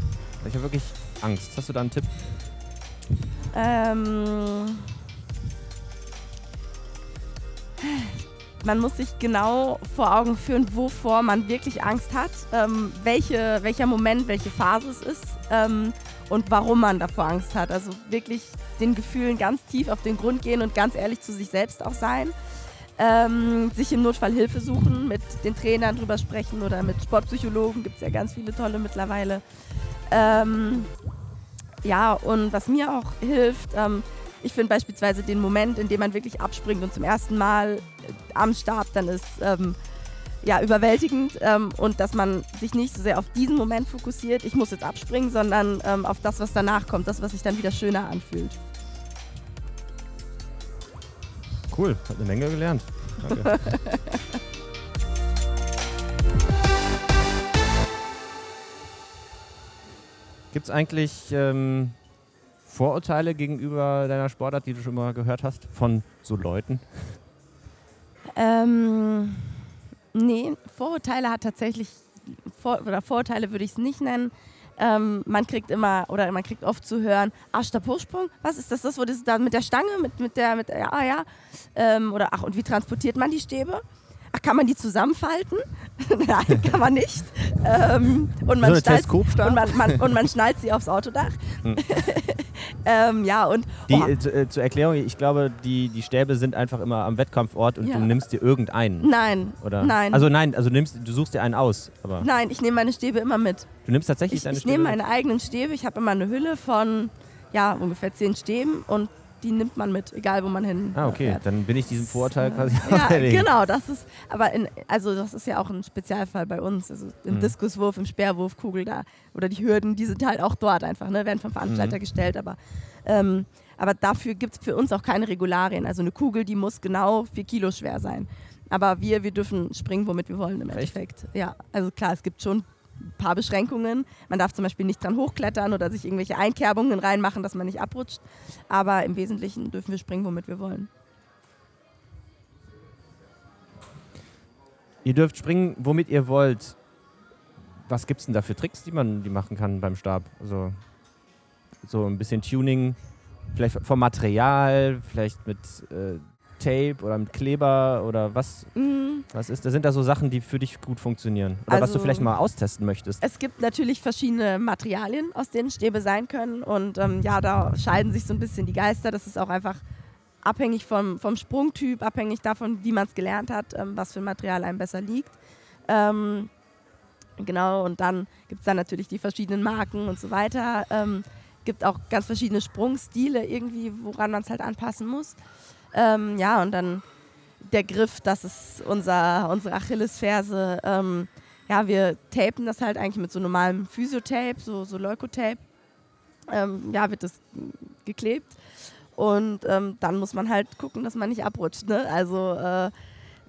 Ich habe wirklich Angst. Hast du da einen Tipp? Ähm man muss sich genau vor Augen führen, wovor man wirklich Angst hat, ähm, welche, welcher Moment, welche Phase es ist ähm, und warum man davor Angst hat. Also wirklich den Gefühlen ganz tief auf den Grund gehen und ganz ehrlich zu sich selbst auch sein. Ähm, sich im Notfall Hilfe suchen, mit den Trainern drüber sprechen oder mit Sportpsychologen, gibt es ja ganz viele tolle mittlerweile. Ähm, ja, und was mir auch hilft, ähm, ich finde beispielsweise den Moment, in dem man wirklich abspringt und zum ersten Mal äh, am Start dann ist, ähm, ja, überwältigend ähm, und dass man sich nicht so sehr auf diesen Moment fokussiert, ich muss jetzt abspringen, sondern ähm, auf das, was danach kommt, das, was sich dann wieder schöner anfühlt. Cool, hat eine Menge gelernt. Danke. (laughs) Gibt es eigentlich ähm, Vorurteile gegenüber deiner Sportart, die du schon mal gehört hast von so Leuten? Ähm, nee, Vorurteile hat tatsächlich, Vor oder Vorurteile würde ich es nicht nennen. Ähm, man kriegt immer oder man kriegt oft zu hören, ah, Stabhochsprung, was ist das, das, wo das da mit der Stange, mit, mit der, mit, ja, ja, ähm, oder ach, und wie transportiert man die Stäbe? Ach, kann man die zusammenfalten? (laughs) Nein, kann man nicht. Ähm, und, man so schnallt, und, man, man, und man schnallt sie aufs Autodach. Hm. (laughs) ähm, ja, und. Die, zu, äh, zur Erklärung, ich glaube, die, die Stäbe sind einfach immer am Wettkampfort und ja. du nimmst dir irgendeinen. Nein. Oder? Nein. Also nein, also nimmst, du suchst dir einen aus. Aber nein, ich nehme meine Stäbe immer mit. Du nimmst tatsächlich ich, deine ich Stäbe? Ich nehme meine eigenen Stäbe. Ich habe immer eine Hülle von ja, ungefähr zehn Stäben und die nimmt man mit, egal wo man hin. Ah, okay, fährt. dann bin ich diesem Vorurteil quasi Ja, genau, das ist, aber in, also das ist ja auch ein Spezialfall bei uns. Also im mhm. Diskuswurf, im Speerwurf, Kugel da oder die Hürden, die sind halt auch dort einfach, ne, werden vom Veranstalter mhm. gestellt, aber ähm, aber dafür gibt es für uns auch keine Regularien. Also eine Kugel, die muss genau vier Kilo schwer sein. Aber wir, wir dürfen springen, womit wir wollen im Echt? Endeffekt. Ja, also klar, es gibt schon ein paar Beschränkungen. Man darf zum Beispiel nicht dran hochklettern oder sich irgendwelche Einkerbungen reinmachen, dass man nicht abrutscht. Aber im Wesentlichen dürfen wir springen, womit wir wollen. Ihr dürft springen, womit ihr wollt. Was gibt es denn da für Tricks, die man die machen kann beim Stab? Also so ein bisschen Tuning, vielleicht vom Material, vielleicht mit äh, Tape oder mit Kleber oder was, mhm. was ist? Da sind da so Sachen, die für dich gut funktionieren oder also, was du vielleicht mal austesten möchtest. Es gibt natürlich verschiedene Materialien, aus denen Stäbe sein können und ähm, ja, da scheiden sich so ein bisschen die Geister. Das ist auch einfach abhängig vom, vom Sprungtyp, abhängig davon, wie man es gelernt hat, ähm, was für ein Material einem besser liegt. Ähm, genau, und dann gibt es dann natürlich die verschiedenen Marken und so weiter. Ähm, gibt auch ganz verschiedene Sprungstile irgendwie, woran man es halt anpassen muss. Ähm, ja, und dann der Griff, das ist unser, unsere Achillesferse. Ähm, ja, wir tapen das halt eigentlich mit so normalem Physiotape, so, so Leukotape. Ähm, ja, wird das geklebt. Und ähm, dann muss man halt gucken, dass man nicht abrutscht. Ne? Also äh,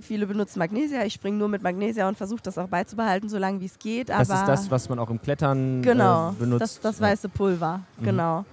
viele benutzen Magnesia. Ich springe nur mit Magnesia und versuche das auch beizubehalten, solange wie es geht. das ist das, was man auch im Klettern genau, äh, benutzt. Das, das weiße Pulver, mhm. genau.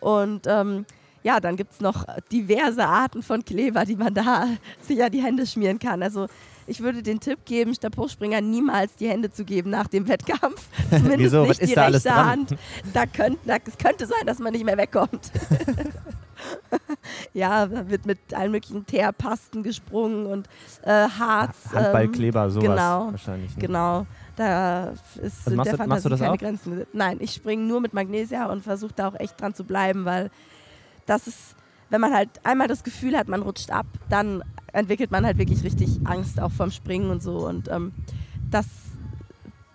Und ähm, ja, dann gibt es noch diverse Arten von Kleber, die man da (laughs) sich an die Hände schmieren kann. Also ich würde den Tipp geben, Stabhochspringer niemals die Hände zu geben nach dem Wettkampf. (laughs) Zumindest Wieso? nicht Was die da alles rechte dran? Hand. Da könnt, da, es könnte sein, dass man nicht mehr wegkommt. (laughs) ja, da wird mit allen möglichen Teerpasten gesprungen und äh, Harz. ähm, Handballkleber, sowas genau, wahrscheinlich. Ne? Genau. Da ist Also machst der du- Fantasie das keine auch? Grenzen. Nein, ich springe nur mit Magnesia und versuche da auch echt dran zu bleiben, weil das ist, wenn man halt einmal das Gefühl hat, man rutscht ab, dann entwickelt man halt wirklich richtig Angst auch vorm Springen und so. Und ähm, das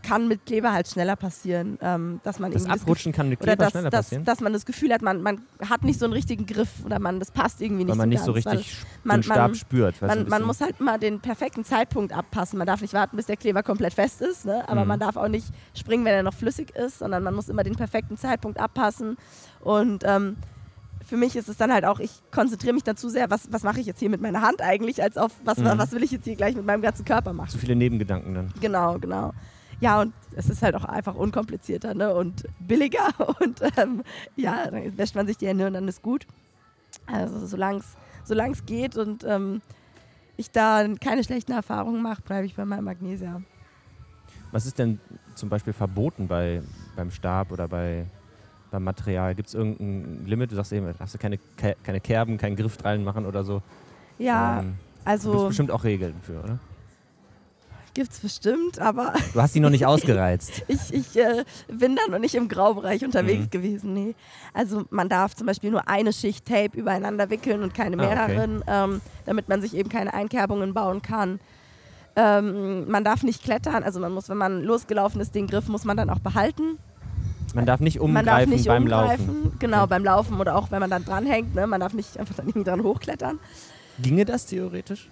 kann mit Kleber halt schneller passieren, ähm, dass man Das irgendwie das Abrutschen kann mit Kleber dass, schneller passieren, dass man das Gefühl hat, man, man hat nicht so einen richtigen Griff oder man das passt irgendwie nicht weil man nicht so so ganz, weil richtig man- den Stab man- spürt. man, man muss halt immer den perfekten Zeitpunkt abpassen. Man darf nicht warten, bis der Kleber komplett fest ist, ne? aber Mhm. man darf auch nicht springen, wenn er noch flüssig ist, sondern man muss immer den perfekten Zeitpunkt abpassen. Und ähm, für mich ist es dann halt auch, ich konzentriere mich dann zu sehr, was, was mache ich jetzt hier mit meiner Hand eigentlich, als auf, was, Mhm. was will ich jetzt hier gleich mit meinem ganzen Körper machen. zu viele Nebengedanken dann. Genau, genau. Ja, und es ist halt auch einfach unkomplizierter ne? und billiger (laughs) und ähm, ja, dann wäscht man sich die Hände und dann ist gut. Also solange es geht und ähm, ich da keine schlechten Erfahrungen mache, bleibe ich bei meinem Magnesia. Was ist denn zum Beispiel verboten bei, beim Stab oder bei, beim Material? Gibt es irgendein Limit? Du sagst eben, darfst du keine, Ke- keine Kerben, keinen Griff reinmachen oder so? Ja, Ähm, Gibt es also bestimmt auch Regeln für, oder? gibt's bestimmt, aber Du hast die noch nicht (laughs) ausgereizt. ich, ich äh, bin da noch nicht im Graubereich unterwegs Mhm. gewesen. Nee. Also man darf zum Beispiel nur eine Schicht Tape übereinander wickeln und keine Ah, okay. mehreren, ähm, damit man sich eben keine Einkerbungen bauen kann. Ähm, man darf nicht klettern, also man muss, wenn man losgelaufen ist, den Griff muss man dann auch behalten. Man darf nicht man darf umgreifen nicht beim umgreifen, Laufen. genau, beim Laufen oder auch wenn man dann dranhängt. Ne? Man darf nicht einfach dann irgendwie dran hochklettern. Ginge das theoretisch?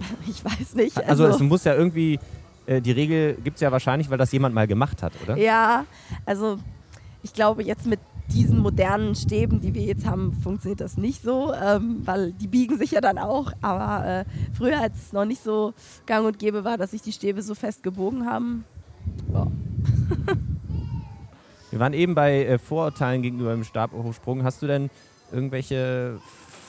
(laughs) Ich weiß nicht. Also, es muss ja irgendwie, äh, die Regel gibt es ja wahrscheinlich, weil das jemand mal gemacht hat, oder? Ja, also ich glaube jetzt mit diesen modernen Stäben, die wir jetzt haben, funktioniert das nicht so, ähm, weil die biegen sich ja dann auch. Aber äh, früher, als es noch nicht so gang und gäbe war, dass sich die Stäbe so fest gebogen haben. Ja. (laughs) Wir waren eben bei äh, Vorurteilen gegenüber dem Stabhochsprung. Hast du denn irgendwelche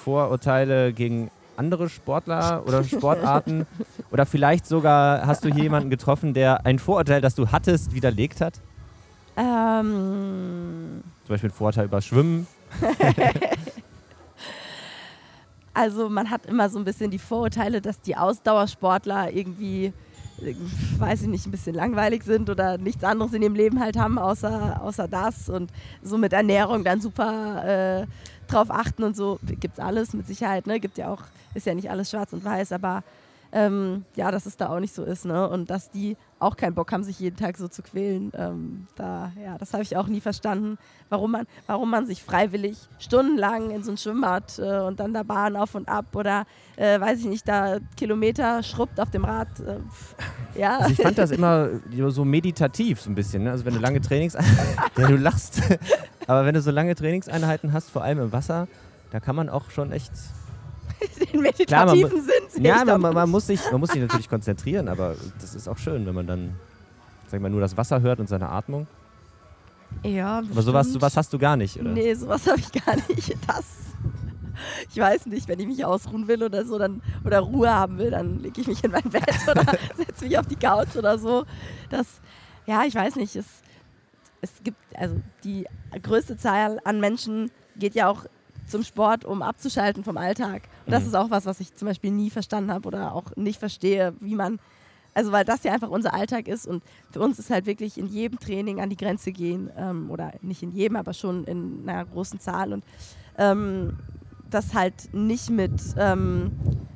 Vorurteile gegen andere Sportler oder (laughs) Sportarten? oder vielleicht sogar hast du hier jemanden getroffen, der ein Vorurteil, das du hattest, widerlegt hat? Ähm, Zum Beispiel ein Vorurteil über Schwimmen. (laughs) also man hat immer so ein bisschen die Vorurteile, dass die Ausdauersportler irgendwie, weiß ich nicht, ein bisschen langweilig sind oder nichts anderes in ihrem Leben halt haben, außer, außer das und so mit Ernährung dann super äh, drauf achten und so. Gibt's alles mit Sicherheit, ne? Gibt ja auch, ist ja nicht alles schwarz und weiß, aber ähm, ja, dass es da auch nicht so ist, ne? Und dass die auch keinen Bock haben, sich jeden Tag so zu quälen. Ähm, da, ja, das habe ich auch nie verstanden, warum man, warum man sich freiwillig stundenlang in so ein Schwimmbad äh, und dann da Bahn auf und ab oder äh, weiß ich nicht, da Kilometer schrubbt auf dem Rad. Äh, ja. Also ich fand das (laughs) immer so meditativ so ein bisschen. Ne? Also wenn du lange Trainingseinheiten, (laughs) ja, du lachst, (laughs) aber wenn du so lange Trainingseinheiten hast, vor allem im Wasser, da kann man auch schon echt (laughs) den meditativen Klar, man Sinn. Ja, man, man, man, muss sich, man muss sich natürlich konzentrieren, aber das ist auch schön, wenn man dann, sag ich mal, nur das Wasser hört und seine Atmung. ja, Aber sowas, bestimmt. sowas hast du gar nicht, oder? Nee, sowas habe ich gar nicht. Das. Ich weiß nicht, wenn ich mich ausruhen will oder so, dann oder Ruhe haben will, dann lege ich mich in mein Bett (laughs) oder setze mich auf die Couch oder so. Das, ja, ich weiß nicht. Es, es gibt, also die größte Zahl an Menschen geht ja auch zum Sport, um abzuschalten vom Alltag. Und das Mhm. ist auch was, was ich zum Beispiel nie verstanden habe oder auch nicht verstehe, wie man, also weil das ja einfach unser Alltag ist und für uns ist halt wirklich in jedem Training an die Grenze gehen ähm, oder nicht in jedem, aber schon in einer großen Zahl und ähm, das halt nicht mit, ähm,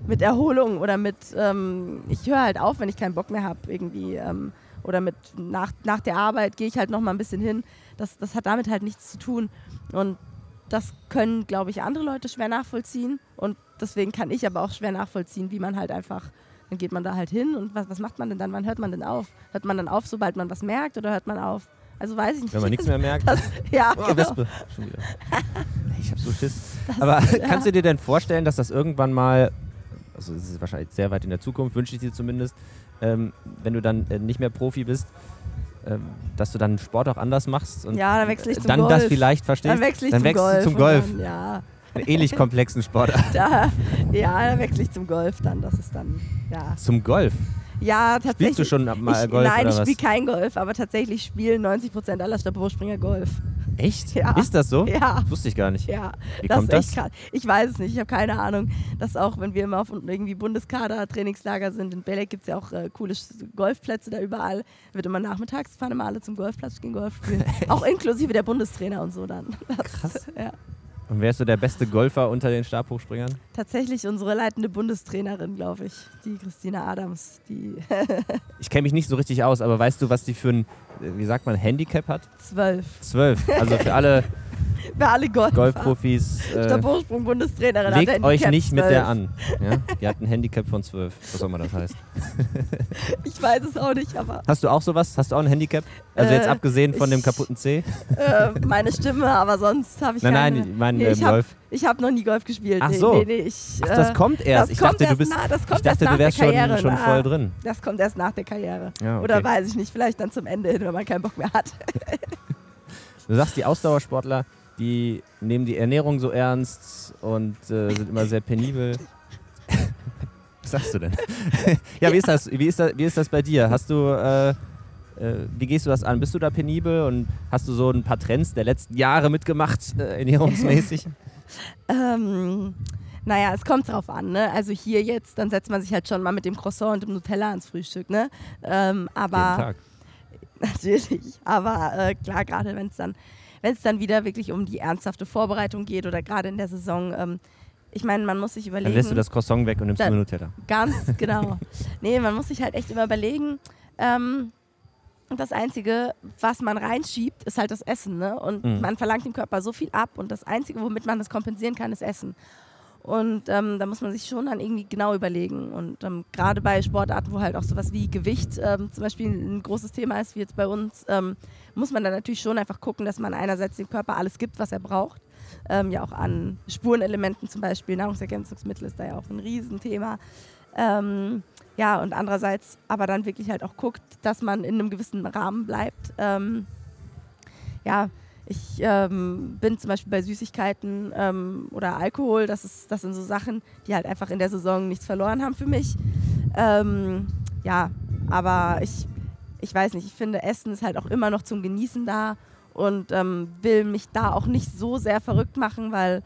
mit Erholung oder mit, ähm, ich höre halt auf, wenn ich keinen Bock mehr habe irgendwie. Ähm, oder mit nach, nach der Arbeit gehe ich halt noch mal ein bisschen hin. Das, das hat damit halt nichts zu tun. Und das können, glaube ich, andere Leute schwer nachvollziehen. Und deswegen kann ich aber auch schwer nachvollziehen, wie man halt einfach, dann geht man da halt hin und was, was macht man denn dann? Wann hört man denn auf? Hört man dann auf, sobald man was merkt oder hört man auf? Also weiß ich nicht. Wenn man nichts mehr merkt. Das, ja, Oh, genau. Wespe. Schon wieder. (laughs) Ich hab so Schiss. Das- Aber ja. kannst du dir denn vorstellen, dass das irgendwann mal, also es ist wahrscheinlich sehr weit in der Zukunft, wünsche ich dir zumindest, ähm, wenn du dann äh, nicht mehr Profi bist, dass du dann Sport auch anders machst und Ja, dann wechsle ich zum dann Golf. das vielleicht verstehst. Dann wechsle ich dann zum wechselst Golf. du zum Golf. Dann, ja, Einen ähnlich komplexen Sportart. (laughs) da, ja, dann wechsle ich zum Golf dann. Das ist dann, ja. Zum Golf. Ja, tatsächlich. Spielst du schon mal ich, Golf Nein, ich spiele kein Golf, aber tatsächlich spielen 90% aller Stabhochspringer Golf. Echt? Ja. Ist das so? Ja. Wusste ich gar nicht. Ja, Wie das kommt ist echt das? krass. Ich weiß es nicht, ich habe keine Ahnung. Dass auch, wenn wir immer auf irgendwie Bundeskader-Trainingslager sind, in Belek gibt es ja auch äh, coole Golfplätze da überall. Wird immer nachmittags, fahren immer alle zum Golfplatz, gehen Golf spielen. (laughs) auch inklusive der Bundestrainer und so dann. Das, Krass. (laughs) Ja. Und wer ist so der beste Golfer unter den Stabhochspringern? Tatsächlich unsere leitende Bundestrainerin, glaube ich, die Christina Adams, die (laughs) Ich kenne mich nicht so richtig aus, aber weißt du, was die für ein, äh, wie sagt man, Handicap hat? zwölf. Zwölf. Also für alle (laughs) Für alle Golfer. Golfprofis, äh, Stabhochsprung-Bundestrainerin. legt euch nicht mit 12. der an. Ja? (laughs) Die hat ein Handicap von zwölf, was auch immer das heißt. (laughs) Ich weiß es auch nicht, aber Hast du auch sowas? Hast du auch ein Handicap? Also jetzt Äh, abgesehen von dem ich- kaputten C? äh, meine Stimme, aber sonst habe ich Nein, keine. nein, ich meine nee, ich habe Golf. hab noch nie Golf gespielt. Ach so. Nee, nee, ich, Ach, äh, das kommt erst. das ich kommt dachte, du erst bist. nach- das kommt ich dachte, du wärst der schon, Karriere, schon na. voll drin. Das kommt erst nach der Karriere. Ja, Oder okay. weiß ich nicht, vielleicht dann zum Ende hin, wenn man keinen Bock mehr hat. Du sagst, die Ausdauersportler, die nehmen die Ernährung so ernst und äh, sind immer sehr penibel. (laughs) Was sagst du denn? (laughs) ja, wie ist das? Wie ist das, wie ist das bei dir? Hast du, äh, äh, wie gehst du das an? Bist du da penibel und hast du so ein paar Trends der letzten Jahre mitgemacht, äh, ernährungsmäßig? (laughs) Ähm, naja, es kommt drauf an, ne? Also hier jetzt, dann setzt man sich halt schon mal mit dem Croissant und dem Nutella ans Frühstück, ne? Ähm, Jeden aber Tag. natürlich. Aber äh, klar, gerade wenn es dann, wenn es dann wieder wirklich um die ernsthafte Vorbereitung geht oder gerade in der Saison, ähm, ich meine, man muss sich überlegen. Dann lässt du das Croissant weg und nimmst Da- nur Nutella. Ganz (laughs) genau. nee, man muss sich halt echt immer überlegen. Ähm, das Einzige, was man reinschiebt, ist halt das Essen. Ne? Und Mhm. man verlangt dem Körper so viel ab. Und das Einzige, womit man das kompensieren kann, ist Essen. Und ähm, da muss man sich schon dann irgendwie genau überlegen. Und ähm, gerade bei Sportarten, wo halt auch sowas wie Gewicht ähm, zum Beispiel ein großes Thema ist, wie jetzt bei uns, ähm, muss man dann natürlich schon einfach gucken, dass man einerseits dem Körper alles gibt, was er braucht. Ähm, ja auch an Spurenelementen zum Beispiel, Nahrungsergänzungsmittel ist da ja auch ein Riesenthema. Ähm, ja, und andererseits aber dann wirklich halt auch guckt, dass man in einem gewissen Rahmen bleibt. Ja, ich ähm, bin zum Beispiel bei Süßigkeiten ähm, oder Alkohol, das, ist, das sind so Sachen, die halt einfach in der Saison nichts verloren haben für mich. Ähm, ja, aber ich, ich weiß nicht, ich finde, Essen ist halt auch immer noch zum Genießen da und ähm, will mich da auch nicht so sehr verrückt machen, weil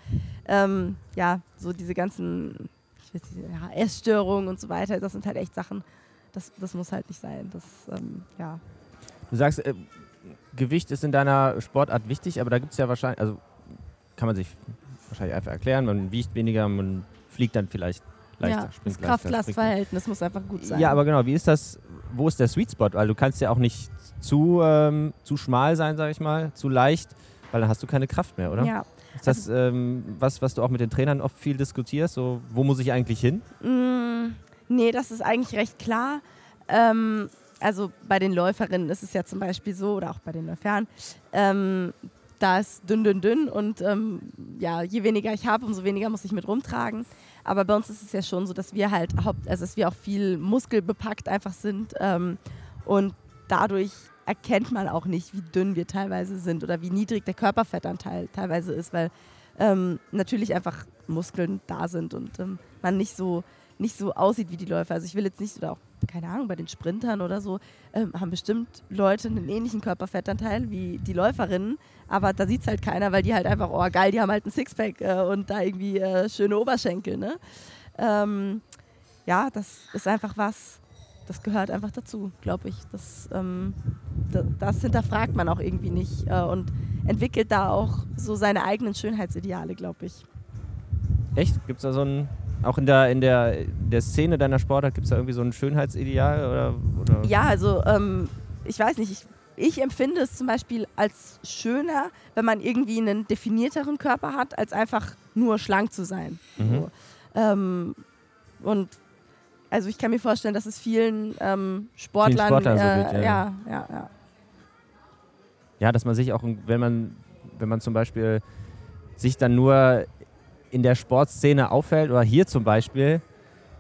ähm, ja, so diese ganzen ich weiß nicht, ja, Essstörungen und so weiter, das sind halt echt Sachen, das, das muss halt nicht sein. Das, ähm, ja. Du sagst, äh, Gewicht ist in deiner Sportart wichtig, aber da gibt es ja wahrscheinlich, also kann man sich wahrscheinlich einfach erklären, man wiegt weniger, man fliegt dann vielleicht leichter, ja, springt das Kraft-Last-Verhältnis muss einfach gut sein. Ja, aber genau, wie ist das, wo ist der Sweet Spot? Weil du kannst ja auch nicht zu, ähm, zu schmal sein, sag ich mal, zu leicht, weil dann hast du keine Kraft mehr, oder? Ja. Ist das ähm, was, was du auch mit den Trainern oft viel diskutierst? So, wo muss ich eigentlich hin? Mm, nee, das ist eigentlich recht klar. Ähm, also bei den Läuferinnen ist es ja zum Beispiel so, oder auch bei den Läufern, ähm, da ist dünn, dünn, dünn und ähm, ja, je weniger ich habe, umso weniger muss ich mit rumtragen. Aber bei uns ist es ja schon so, dass wir halt haupt, also dass wir auch viel muskelbepackt einfach sind ähm, und dadurch erkennt man auch nicht, wie dünn wir teilweise sind oder wie niedrig der Körperfettanteil teilweise ist, weil ähm, natürlich einfach Muskeln da sind und ähm, man nicht so nicht so aussieht wie die Läufer. Also ich will jetzt nicht, oder auch, keine Ahnung, bei den Sprintern oder so, ähm, haben bestimmt Leute einen ähnlichen Körperfettanteil wie die Läuferinnen, aber da sieht es halt keiner, weil die halt einfach, oh geil, die haben halt ein Sixpack äh, und da irgendwie äh, schöne Oberschenkel, ne? Ähm, ja, das ist einfach was, das gehört einfach dazu, glaube ich. Das, ähm, das, das hinterfragt man auch irgendwie nicht äh, und entwickelt da auch so seine eigenen Schönheitsideale, glaube ich. Echt? Gibt es da so ein, Auch in der, in der, der Szene deiner Sportart gibt es da irgendwie so ein Schönheitsideal? Oder, oder? Ja, also ähm, ich weiß nicht, ich, ich empfinde es zum Beispiel als schöner, wenn man irgendwie einen definierteren Körper hat, als einfach nur schlank zu sein. Mhm. So. Ähm, und also ich kann mir vorstellen, dass es vielen ähm, Sportlern, Sportlern so äh, geht, ja. ja, ja, ja. Ja, dass man sich auch, wenn man, wenn man zum Beispiel sich dann nur in der Sportszene auffällt, oder hier zum Beispiel,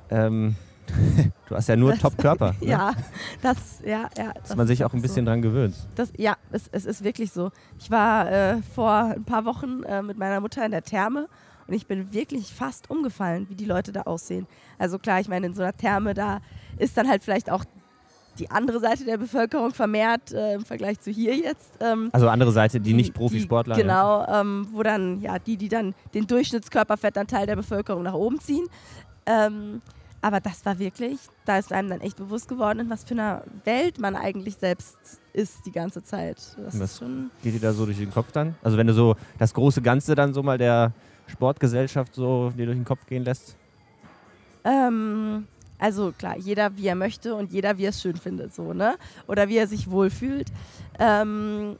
ähm, (laughs) du hast ja nur Das- Top-Körper. (laughs) Ne? Ja, das, ja, ja. Dass man sich auch ein bisschen so. dran gewöhnt. Das, ja, es, es ist wirklich so. Ich war äh, vor ein paar Wochen äh, mit meiner Mutter in der Therme und ich bin wirklich fast umgefallen, wie die Leute da aussehen. Also klar, ich meine, in so einer Therme, da ist dann halt vielleicht auch die andere Seite der Bevölkerung vermehrt äh, im Vergleich zu hier jetzt. Ähm, Also andere Seite, die, nicht die- Profisportler. Ja. Genau, ähm, wo dann, ja, die, die dann den Durchschnittskörperfettanteil der Bevölkerung nach oben ziehen. Ähm, aber das war wirklich, da ist einem dann echt bewusst geworden, in was für einer Welt man eigentlich selbst ist die ganze Zeit. Das schon. Geht dir da so durch den Kopf dann? Also wenn du so das große Ganze dann so mal der Sportgesellschaft so dir durch den Kopf gehen lässt? Ähm, also klar, jeder wie er möchte und jeder wie er es schön findet, so, ne? Oder wie er sich wohlfühlt. Ähm,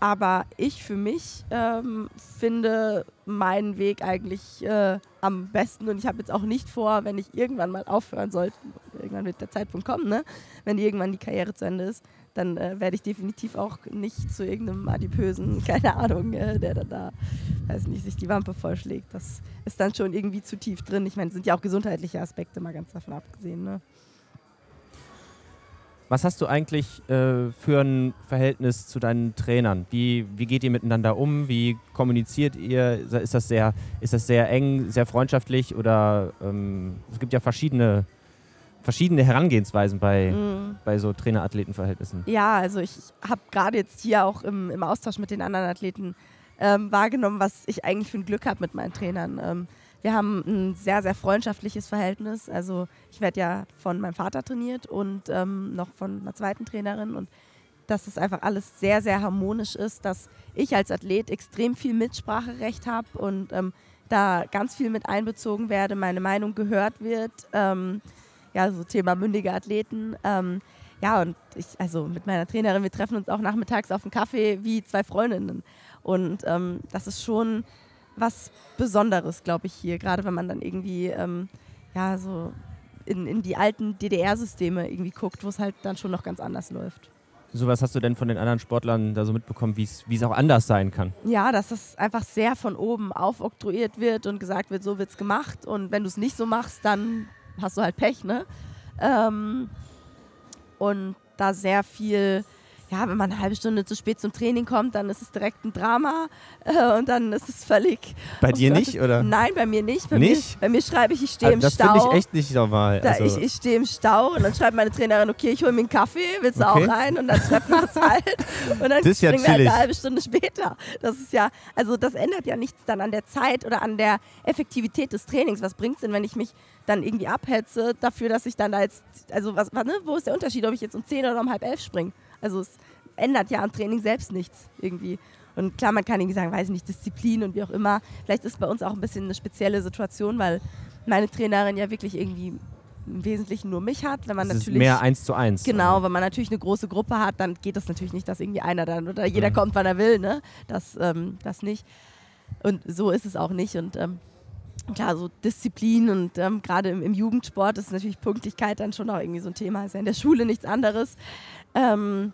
aber ich für mich ähm, finde meinen Weg eigentlich äh, am besten und ich habe jetzt auch nicht vor, wenn ich irgendwann mal aufhören sollte, irgendwann wird der Zeitpunkt kommen, ne? wenn irgendwann die Karriere zu Ende ist, dann äh, werde ich definitiv auch nicht zu irgendeinem adipösen, (laughs) keine Ahnung, äh, der dann da, weiß nicht, sich die Wampe vollschlägt. Das ist dann schon irgendwie zu tief drin. Ich meine, sind ja auch gesundheitliche Aspekte, mal ganz davon abgesehen. Ne? Was hast du eigentlich äh, für ein Verhältnis zu deinen Trainern? Wie, wie geht ihr miteinander um? Wie kommuniziert ihr? Ist das sehr, ist das sehr eng, sehr freundschaftlich oder ähm, es gibt ja verschiedene, verschiedene Herangehensweisen bei, Mhm. bei so Trainer-Athleten-Verhältnissen. Ja, also ich habe gerade jetzt hier auch im, im Austausch mit den anderen Athleten ähm, wahrgenommen, was ich eigentlich für ein Glück habe mit meinen Trainern. Ähm, wir haben ein sehr, sehr freundschaftliches Verhältnis. Also ich werde ja von meinem Vater trainiert und ähm, noch von einer zweiten Trainerin und dass es einfach alles sehr, sehr harmonisch ist, dass ich als Athlet extrem viel Mitspracherecht habe und ähm, da ganz viel mit einbezogen werde, meine Meinung gehört wird. Ähm, ja, so Thema mündige Athleten. Ähm, ja, und ich, also mit meiner Trainerin, wir treffen uns auch nachmittags auf einen Kaffee wie zwei Freundinnen. Und ähm, das ist schon was Besonderes, glaube ich, hier. Gerade wenn man dann irgendwie, ähm, ja, so in, in die alten DDR-Systeme irgendwie guckt, wo es halt dann schon noch ganz anders läuft. So was hast du denn von den anderen Sportlern da so mitbekommen, wie es auch anders sein kann? Ja, dass das einfach sehr von oben aufoktroyiert wird und gesagt wird, so wird's gemacht. Und wenn du es nicht so machst, dann hast du halt Pech, ne? Ähm, und da sehr viel, ja, wenn man eine halbe Stunde zu spät zum Training kommt, dann ist es direkt ein Drama äh, und dann ist es völlig. Bei dir nicht, oder? Nein, bei mir nicht. Bei Nicht? Mir, bei mir schreibe ich, ich stehe im das Stau. finde ich echt nicht normal. Also, ich, ich stehe im Stau und dann schreibt meine Trainerin, okay, ich hole mir einen Kaffee, willst du Okay. auch rein? Und dann treffen wir uns (laughs) halt. Und dann Das ja springen wir halt eine halbe Stunde später. Das ist ja, also das ändert ja nichts dann an der Zeit oder an der Effektivität des Trainings. Was bringt es denn, wenn ich mich dann irgendwie abhetze dafür, dass ich dann da jetzt, also was, was ne? wo ist der Unterschied, ob ich jetzt um 10 oder um halb elf springe? Also es ändert ja am Training selbst nichts irgendwie. Und klar, man kann irgendwie sagen, weiß ich nicht, Disziplin und wie auch immer. Vielleicht ist bei uns auch ein bisschen eine spezielle Situation, weil meine Trainerin ja wirklich irgendwie im Wesentlichen nur mich hat. Wenn man ist natürlich mehr eins zu eins. Genau, wenn man natürlich eine große Gruppe hat, dann geht das natürlich nicht, dass irgendwie einer dann oder jeder Mhm. kommt, wann er will, ne? Das, ähm, das nicht. Und so ist es auch nicht. Und ähm, klar, so Disziplin und ähm, gerade im, im Jugendsport ist natürlich Pünktlichkeit dann schon auch irgendwie so ein Thema. Ist ja in der Schule nichts anderes. Ähm,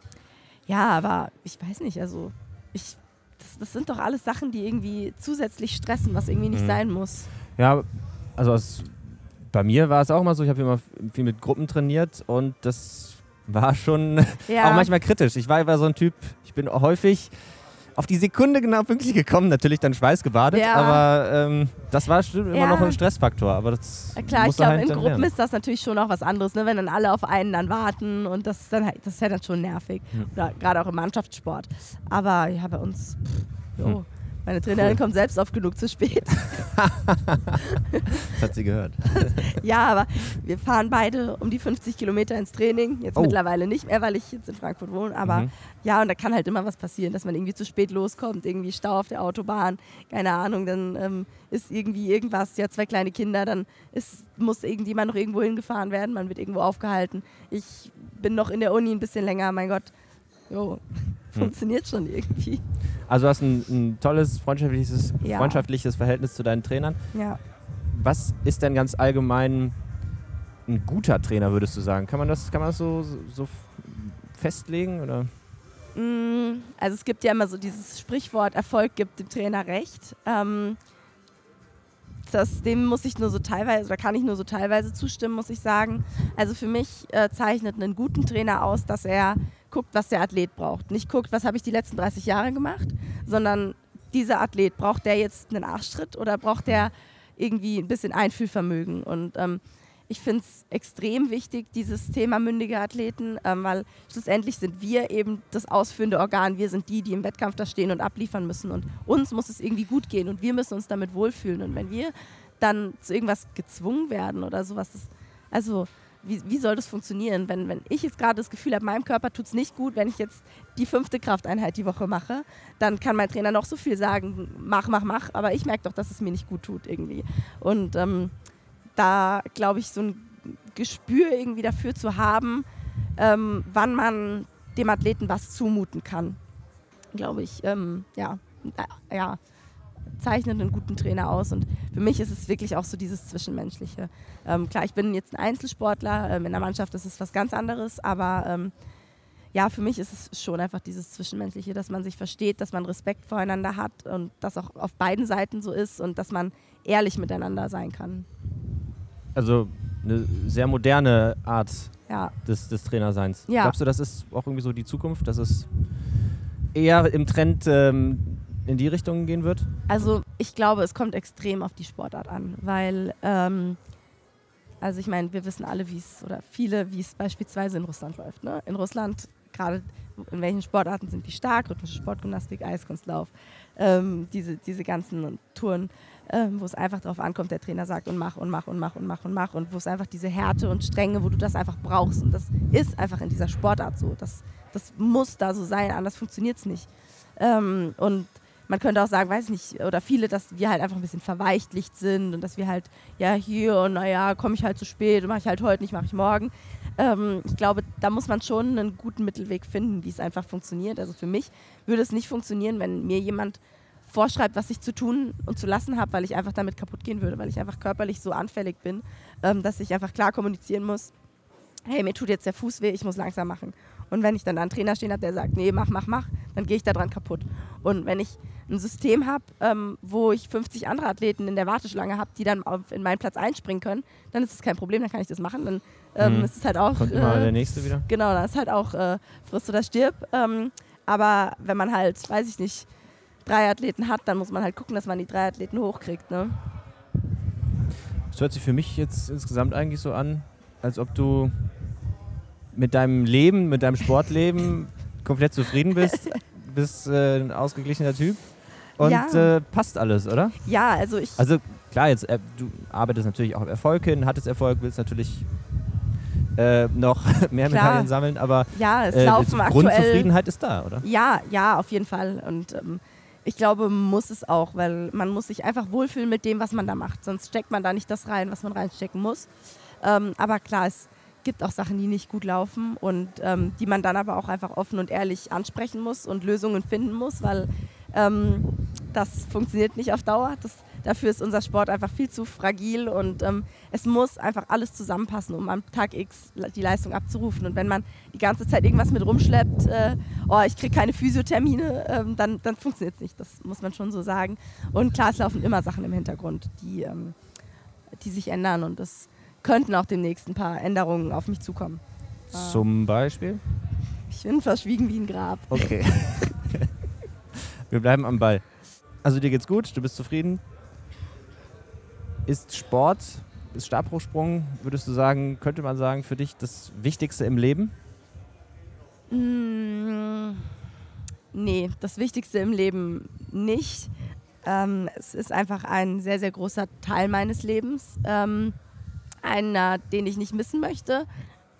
ja, aber ich weiß nicht, also ich, das, das sind doch alles Sachen, die irgendwie zusätzlich stressen, was irgendwie nicht Mhm. sein muss. Ja, also es, bei mir war es auch immer so, ich habe immer viel mit Gruppen trainiert und das war schon Ja. (laughs) auch manchmal kritisch. Ich war immer so ein Typ, ich bin häufig auf die Sekunde genau pünktlich gekommen, natürlich dann Schweiß gebadet, Ja. aber ähm, das war schon immer Ja. noch ein Stressfaktor. Aber das Ja, klar, ich glaube, halt in Gruppen lernen. ist das natürlich schon auch was anderes, ne? wenn dann alle auf einen dann warten und das ist, dann halt, das ist ja dann schon nervig. Hm. Oder gerade auch im Mannschaftssport. Aber ja, bei uns, pff, jo, Hm. Meine Trainerin kommt selbst oft genug zu spät. Das hat sie gehört. (laughs) ja, aber wir fahren beide um die 50 Kilometer ins Training. Jetzt Oh. mittlerweile nicht mehr, weil ich jetzt in Frankfurt wohne. Aber Mhm. ja, und da kann halt immer was passieren, dass man irgendwie zu spät loskommt, irgendwie Stau auf der Autobahn, keine Ahnung, dann ähm, ist irgendwie irgendwas, ja, zwei kleine Kinder, dann ist, muss irgendjemand noch irgendwo hingefahren werden, man wird irgendwo aufgehalten. Ich bin noch in der Uni ein bisschen länger, mein Gott. Jo, Hm. funktioniert schon irgendwie. Also du hast ein, ein tolles freundschaftliches, Ja. freundschaftliches Verhältnis zu deinen Trainern. Ja. Was ist denn ganz allgemein ein guter Trainer, würdest du sagen? Kann man das, kann man das so, so festlegen? Oder? Mm, Also es gibt ja immer so dieses Sprichwort, Erfolg gibt dem Trainer recht. Ähm, das, dem muss ich nur so teilweise, oder kann ich nur so teilweise zustimmen, muss ich sagen. Also für mich äh, zeichnet einen guten Trainer aus, dass er guckt, was der Athlet braucht. Nicht guckt, was habe ich die letzten 30 Jahre gemacht, sondern dieser Athlet, braucht der jetzt einen Arschtritt oder braucht der irgendwie ein bisschen Einfühlvermögen? Und ähm, ich finde es extrem wichtig, dieses Thema mündige Athleten, ähm, weil schlussendlich sind wir eben das ausführende Organ. Wir sind die, die im Wettkampf da stehen und abliefern müssen. Und uns muss es irgendwie gut gehen und wir müssen uns damit wohlfühlen. Und wenn wir dann zu irgendwas gezwungen werden oder sowas, das, also wie, wie soll das funktionieren? Wenn, wenn ich jetzt gerade das Gefühl habe, meinem Körper tut es nicht gut, wenn ich jetzt die fünfte Krafteinheit die Woche mache, dann kann mein Trainer noch so viel sagen, mach, mach, mach, aber ich merke doch, dass es mir nicht gut tut irgendwie. Und ähm, da glaube ich, so ein Gespür irgendwie dafür zu haben, ähm, wann man dem Athleten was zumuten kann, glaube ich, ähm, ja, ja, zeichnet einen guten Trainer aus. Und für mich ist es wirklich auch so dieses Zwischenmenschliche. Ähm, klar, ich bin jetzt ein Einzelsportler, ähm, in der Mannschaft ist es was ganz anderes, aber ähm, ja, für mich ist es schon einfach dieses Zwischenmenschliche, dass man sich versteht, dass man Respekt voreinander hat und das auch auf beiden Seiten so ist und dass man ehrlich miteinander sein kann. Also eine sehr moderne Art Ja, des, des Trainerseins. Ja. Glaubst du, das ist auch irgendwie so die Zukunft, dass es eher im Trend ähm, in die Richtung gehen wird? Also ich glaube, es kommt extrem auf die Sportart an, weil, ähm, also ich meine, wir wissen alle, wie es, oder viele, wie es beispielsweise in Russland läuft. Ne? In Russland, gerade in welchen Sportarten sind die stark, rhythmische Sportgymnastik, Eiskunstlauf, ähm, diese, diese ganzen Touren, ähm, wo es einfach darauf ankommt, der Trainer sagt und mach und mach und mach und mach und mach und wo es einfach diese Härte und Strenge, wo du das einfach brauchst. Und das ist einfach in dieser Sportart so. Das, das muss da so sein, anders funktioniert es nicht. Ähm, und man könnte auch sagen, weiß ich nicht, oder viele, dass wir halt einfach ein bisschen verweichtlicht sind und dass wir halt, ja, hier und naja, komme ich halt zu spät und mache ich halt heute nicht, mache ich morgen. Ähm, ich glaube, da muss man schon einen guten Mittelweg finden, wie es einfach funktioniert. Also für mich würde es nicht funktionieren, wenn mir jemand vorschreibt, was ich zu tun und zu lassen habe, weil ich einfach damit kaputt gehen würde, weil ich einfach körperlich so anfällig bin, ähm, dass ich einfach klar kommunizieren muss, hey, mir tut jetzt der Fuß weh, ich muss langsam machen. Und wenn ich dann einen Trainer stehen habe, der sagt, nee, mach, mach, mach, dann gehe ich daran kaputt. Und wenn ich ein System habe, ähm, wo ich 50 andere Athleten in der Warteschlange habe, die dann auf, in meinen Platz einspringen können, dann ist es kein Problem, dann kann ich das machen. Dann ähm, Mhm. ist es halt auch. Kommt immer äh, der nächste wieder. Genau, dann ist halt auch äh, friss oder stirb. Ähm, aber wenn man halt, weiß ich nicht, drei Athleten hat, dann muss man halt gucken, dass man die drei Athleten hochkriegt. Ne? Es hört sich für mich jetzt insgesamt eigentlich so an, als ob du mit deinem Leben, mit deinem Sportleben komplett zufrieden bist. bist äh, ein ausgeglichener Typ. Und Ja. äh, passt alles, oder? Ja, also ich. Also klar, jetzt äh, du arbeitest natürlich auch auf Erfolg hin, hattest Erfolg, willst natürlich äh, noch (laughs) mehr Klar. Medaillen sammeln, aber ja, es äh, laufen. Grundzufriedenheit ist da, oder? Ja, ja, auf jeden Fall. Und ähm, ich glaube, muss es auch, weil man muss sich einfach wohlfühlen mit dem, was man da macht. Sonst steckt man da nicht das rein, was man reinstecken muss. Ähm, aber klar, es gibt auch Sachen, die nicht gut laufen und ähm, die man dann aber auch einfach offen und ehrlich ansprechen muss und Lösungen finden muss, weil ähm, das funktioniert nicht auf Dauer. Das, dafür ist unser Sport einfach viel zu fragil und ähm, es muss einfach alles zusammenpassen, um am Tag X die Leistung abzurufen. Und wenn man die ganze Zeit irgendwas mit rumschleppt, äh, oh, ich kriege keine Physiothermine, ähm, dann, dann funktioniert es nicht. Das muss man schon so sagen. Und klar, es laufen immer Sachen im Hintergrund, die, ähm, die sich ändern und es könnten auch demnächst ein paar Änderungen auf mich zukommen. Ah. Zum Beispiel? Ich bin verschwiegen wie ein Grab. Okay. (laughs) Wir bleiben am Ball. Also dir geht's gut, du bist zufrieden. Ist Sport, ist Stabhochsprung, würdest du sagen, könnte man sagen, für dich das Wichtigste im Leben? Mm, nee, das Wichtigste im Leben nicht. Ähm, es ist einfach ein sehr, sehr großer Teil meines Lebens. Ähm, einer, den ich nicht missen möchte.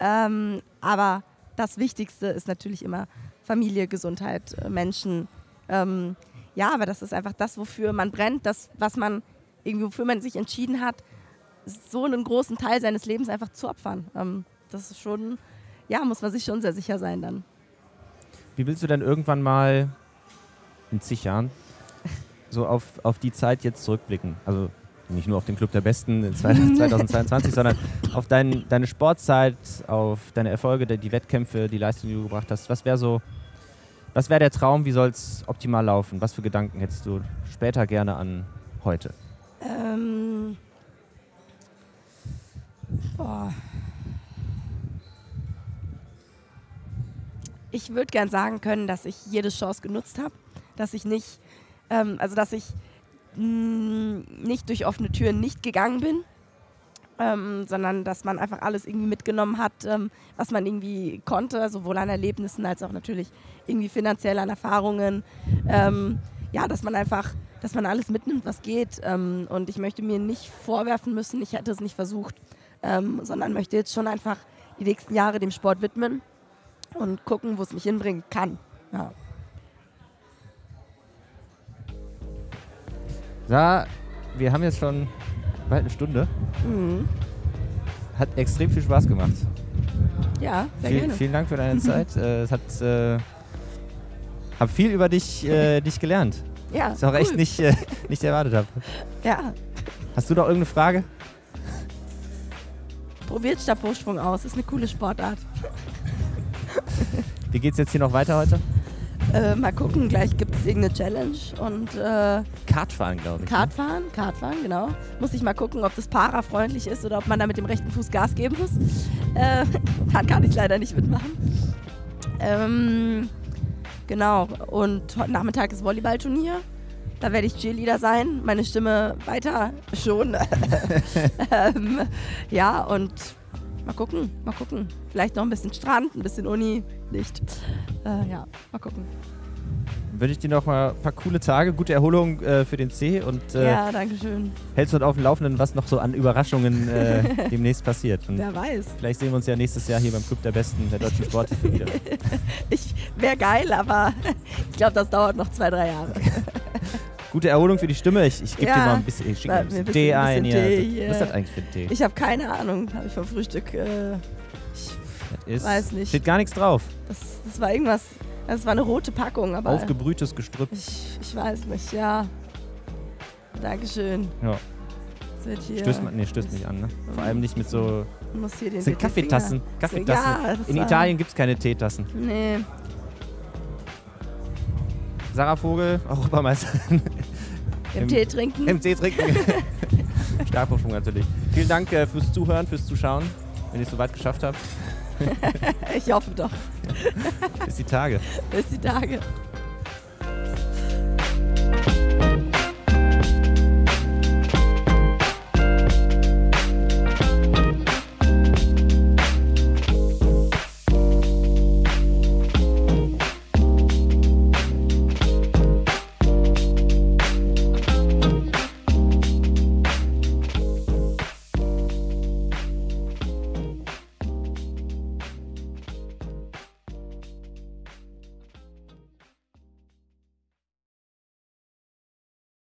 Ähm, aber das Wichtigste ist natürlich immer Familie, Gesundheit, äh, Menschen. Ähm, ja, aber das ist einfach das, wofür man brennt, das, was man irgendwie, wofür man sich entschieden hat, so einen großen Teil seines Lebens einfach zu opfern. Ähm, das ist schon, ja, muss man sich schon sehr sicher sein dann. Wie willst du denn irgendwann mal in zig Jahren so auf, auf die Zeit jetzt zurückblicken? Also nicht nur auf den Club der Besten in 2022, (laughs) sondern auf dein, deine Sportzeit, auf deine Erfolge, die Wettkämpfe, die Leistung, die du gebracht hast. Was wäre so, was wäre der Traum? Wie soll es optimal laufen? Was für Gedanken hättest du später gerne an heute? Ähm, boah. Ich würde gern sagen können, dass ich jede Chance genutzt habe, dass ich nicht, ähm, also dass ich mh, nicht durch offene Türen nicht gegangen bin, ähm, sondern dass man einfach alles irgendwie mitgenommen hat, ähm, was man irgendwie konnte, sowohl an Erlebnissen als auch natürlich irgendwie finanziell an Erfahrungen. Ähm, ja, dass man einfach, dass man alles mitnimmt, was geht. Ähm, und ich möchte mir nicht vorwerfen müssen, ich hätte es nicht versucht, ähm, sondern möchte jetzt schon einfach die nächsten Jahre dem Sport widmen und gucken, wo es mich hinbringen kann. Ja. Ja, wir haben jetzt schon bald eine Stunde. Mhm. Hat extrem viel Spaß gemacht. Ja, sehr Viel, gerne. vielen Dank für deine (laughs) Zeit. Äh, es hat, äh, hab viel über dich, äh, dich gelernt. Ja, Was ich auch cool. echt nicht, äh, (laughs) nicht erwartet habe. Ja, Hast du noch irgendeine Frage? probiert Stabhochsprung aus, ist eine coole Sportart. Wie geht's jetzt hier noch weiter heute? Äh, mal gucken, gleich gibt es irgendeine Challenge und äh, Kartfahren, glaube ich. ne? Kartfahren, Kartfahren, genau. Muss ich mal gucken, ob das parafreundlich ist oder ob man da mit dem rechten Fuß Gas geben muss. Äh, (laughs) dann kann ich leider nicht mitmachen. Ähm, genau, und heute Nachmittag ist Volleyballturnier. Da werde ich Cheerleader sein, meine Stimme weiter schon. (laughs) ähm, ja, und mal gucken, mal gucken. Vielleicht noch ein bisschen Strand, ein bisschen Uni, nicht. Äh, ja, mal gucken. Wünsche ich dir noch mal ein paar coole Tage, gute Erholung äh, für den C und äh, ja, danke schön. hältst du auf dem Laufenden, was noch so an Überraschungen äh, (laughs) demnächst passiert. Und Wer weiß. vielleicht sehen wir uns ja nächstes Jahr hier beim Club der Besten der deutschen Sporthilfe (laughs) wieder. Ich wäre geil, aber (laughs) ich glaube, das dauert noch zwei, drei Jahre. Gute Erholung für die Stimme. Ich, ich gebe Ja. dir mal ein bisschen, ich schicke ein bisschen mir ein Tee bisschen- ein. bisschen Ja. Tee Was ist das eigentlich für ein Tee? Ich habe keine Ahnung, habe ich vom Frühstück. Äh, ich, ist, weiß nicht. Steht gar nichts drauf. das, das war irgendwas. Das war eine rote Packung, aber Aufgebrühtes Gestrüpp. ich, ich weiß nicht, ja. Dankeschön. Ja. Stößt man, nee, stößt nicht an. Ne? Vor allem nicht mit so. Muss hier den Das sind Kaffeetassen. Kaffeetassen. Ja, das In Italien gibt es keine Teetassen. Nee. Sarah Vogel, Europameisterin. (laughs) Im, Im Tee trinken. Im Tee trinken. (laughs) Stabhochsprung natürlich. Vielen Dank äh, fürs Zuhören, fürs Zuschauen, wenn ihr es soweit geschafft habt. (laughs) ich hoffe doch. Bis die Tage. Bis die Tage.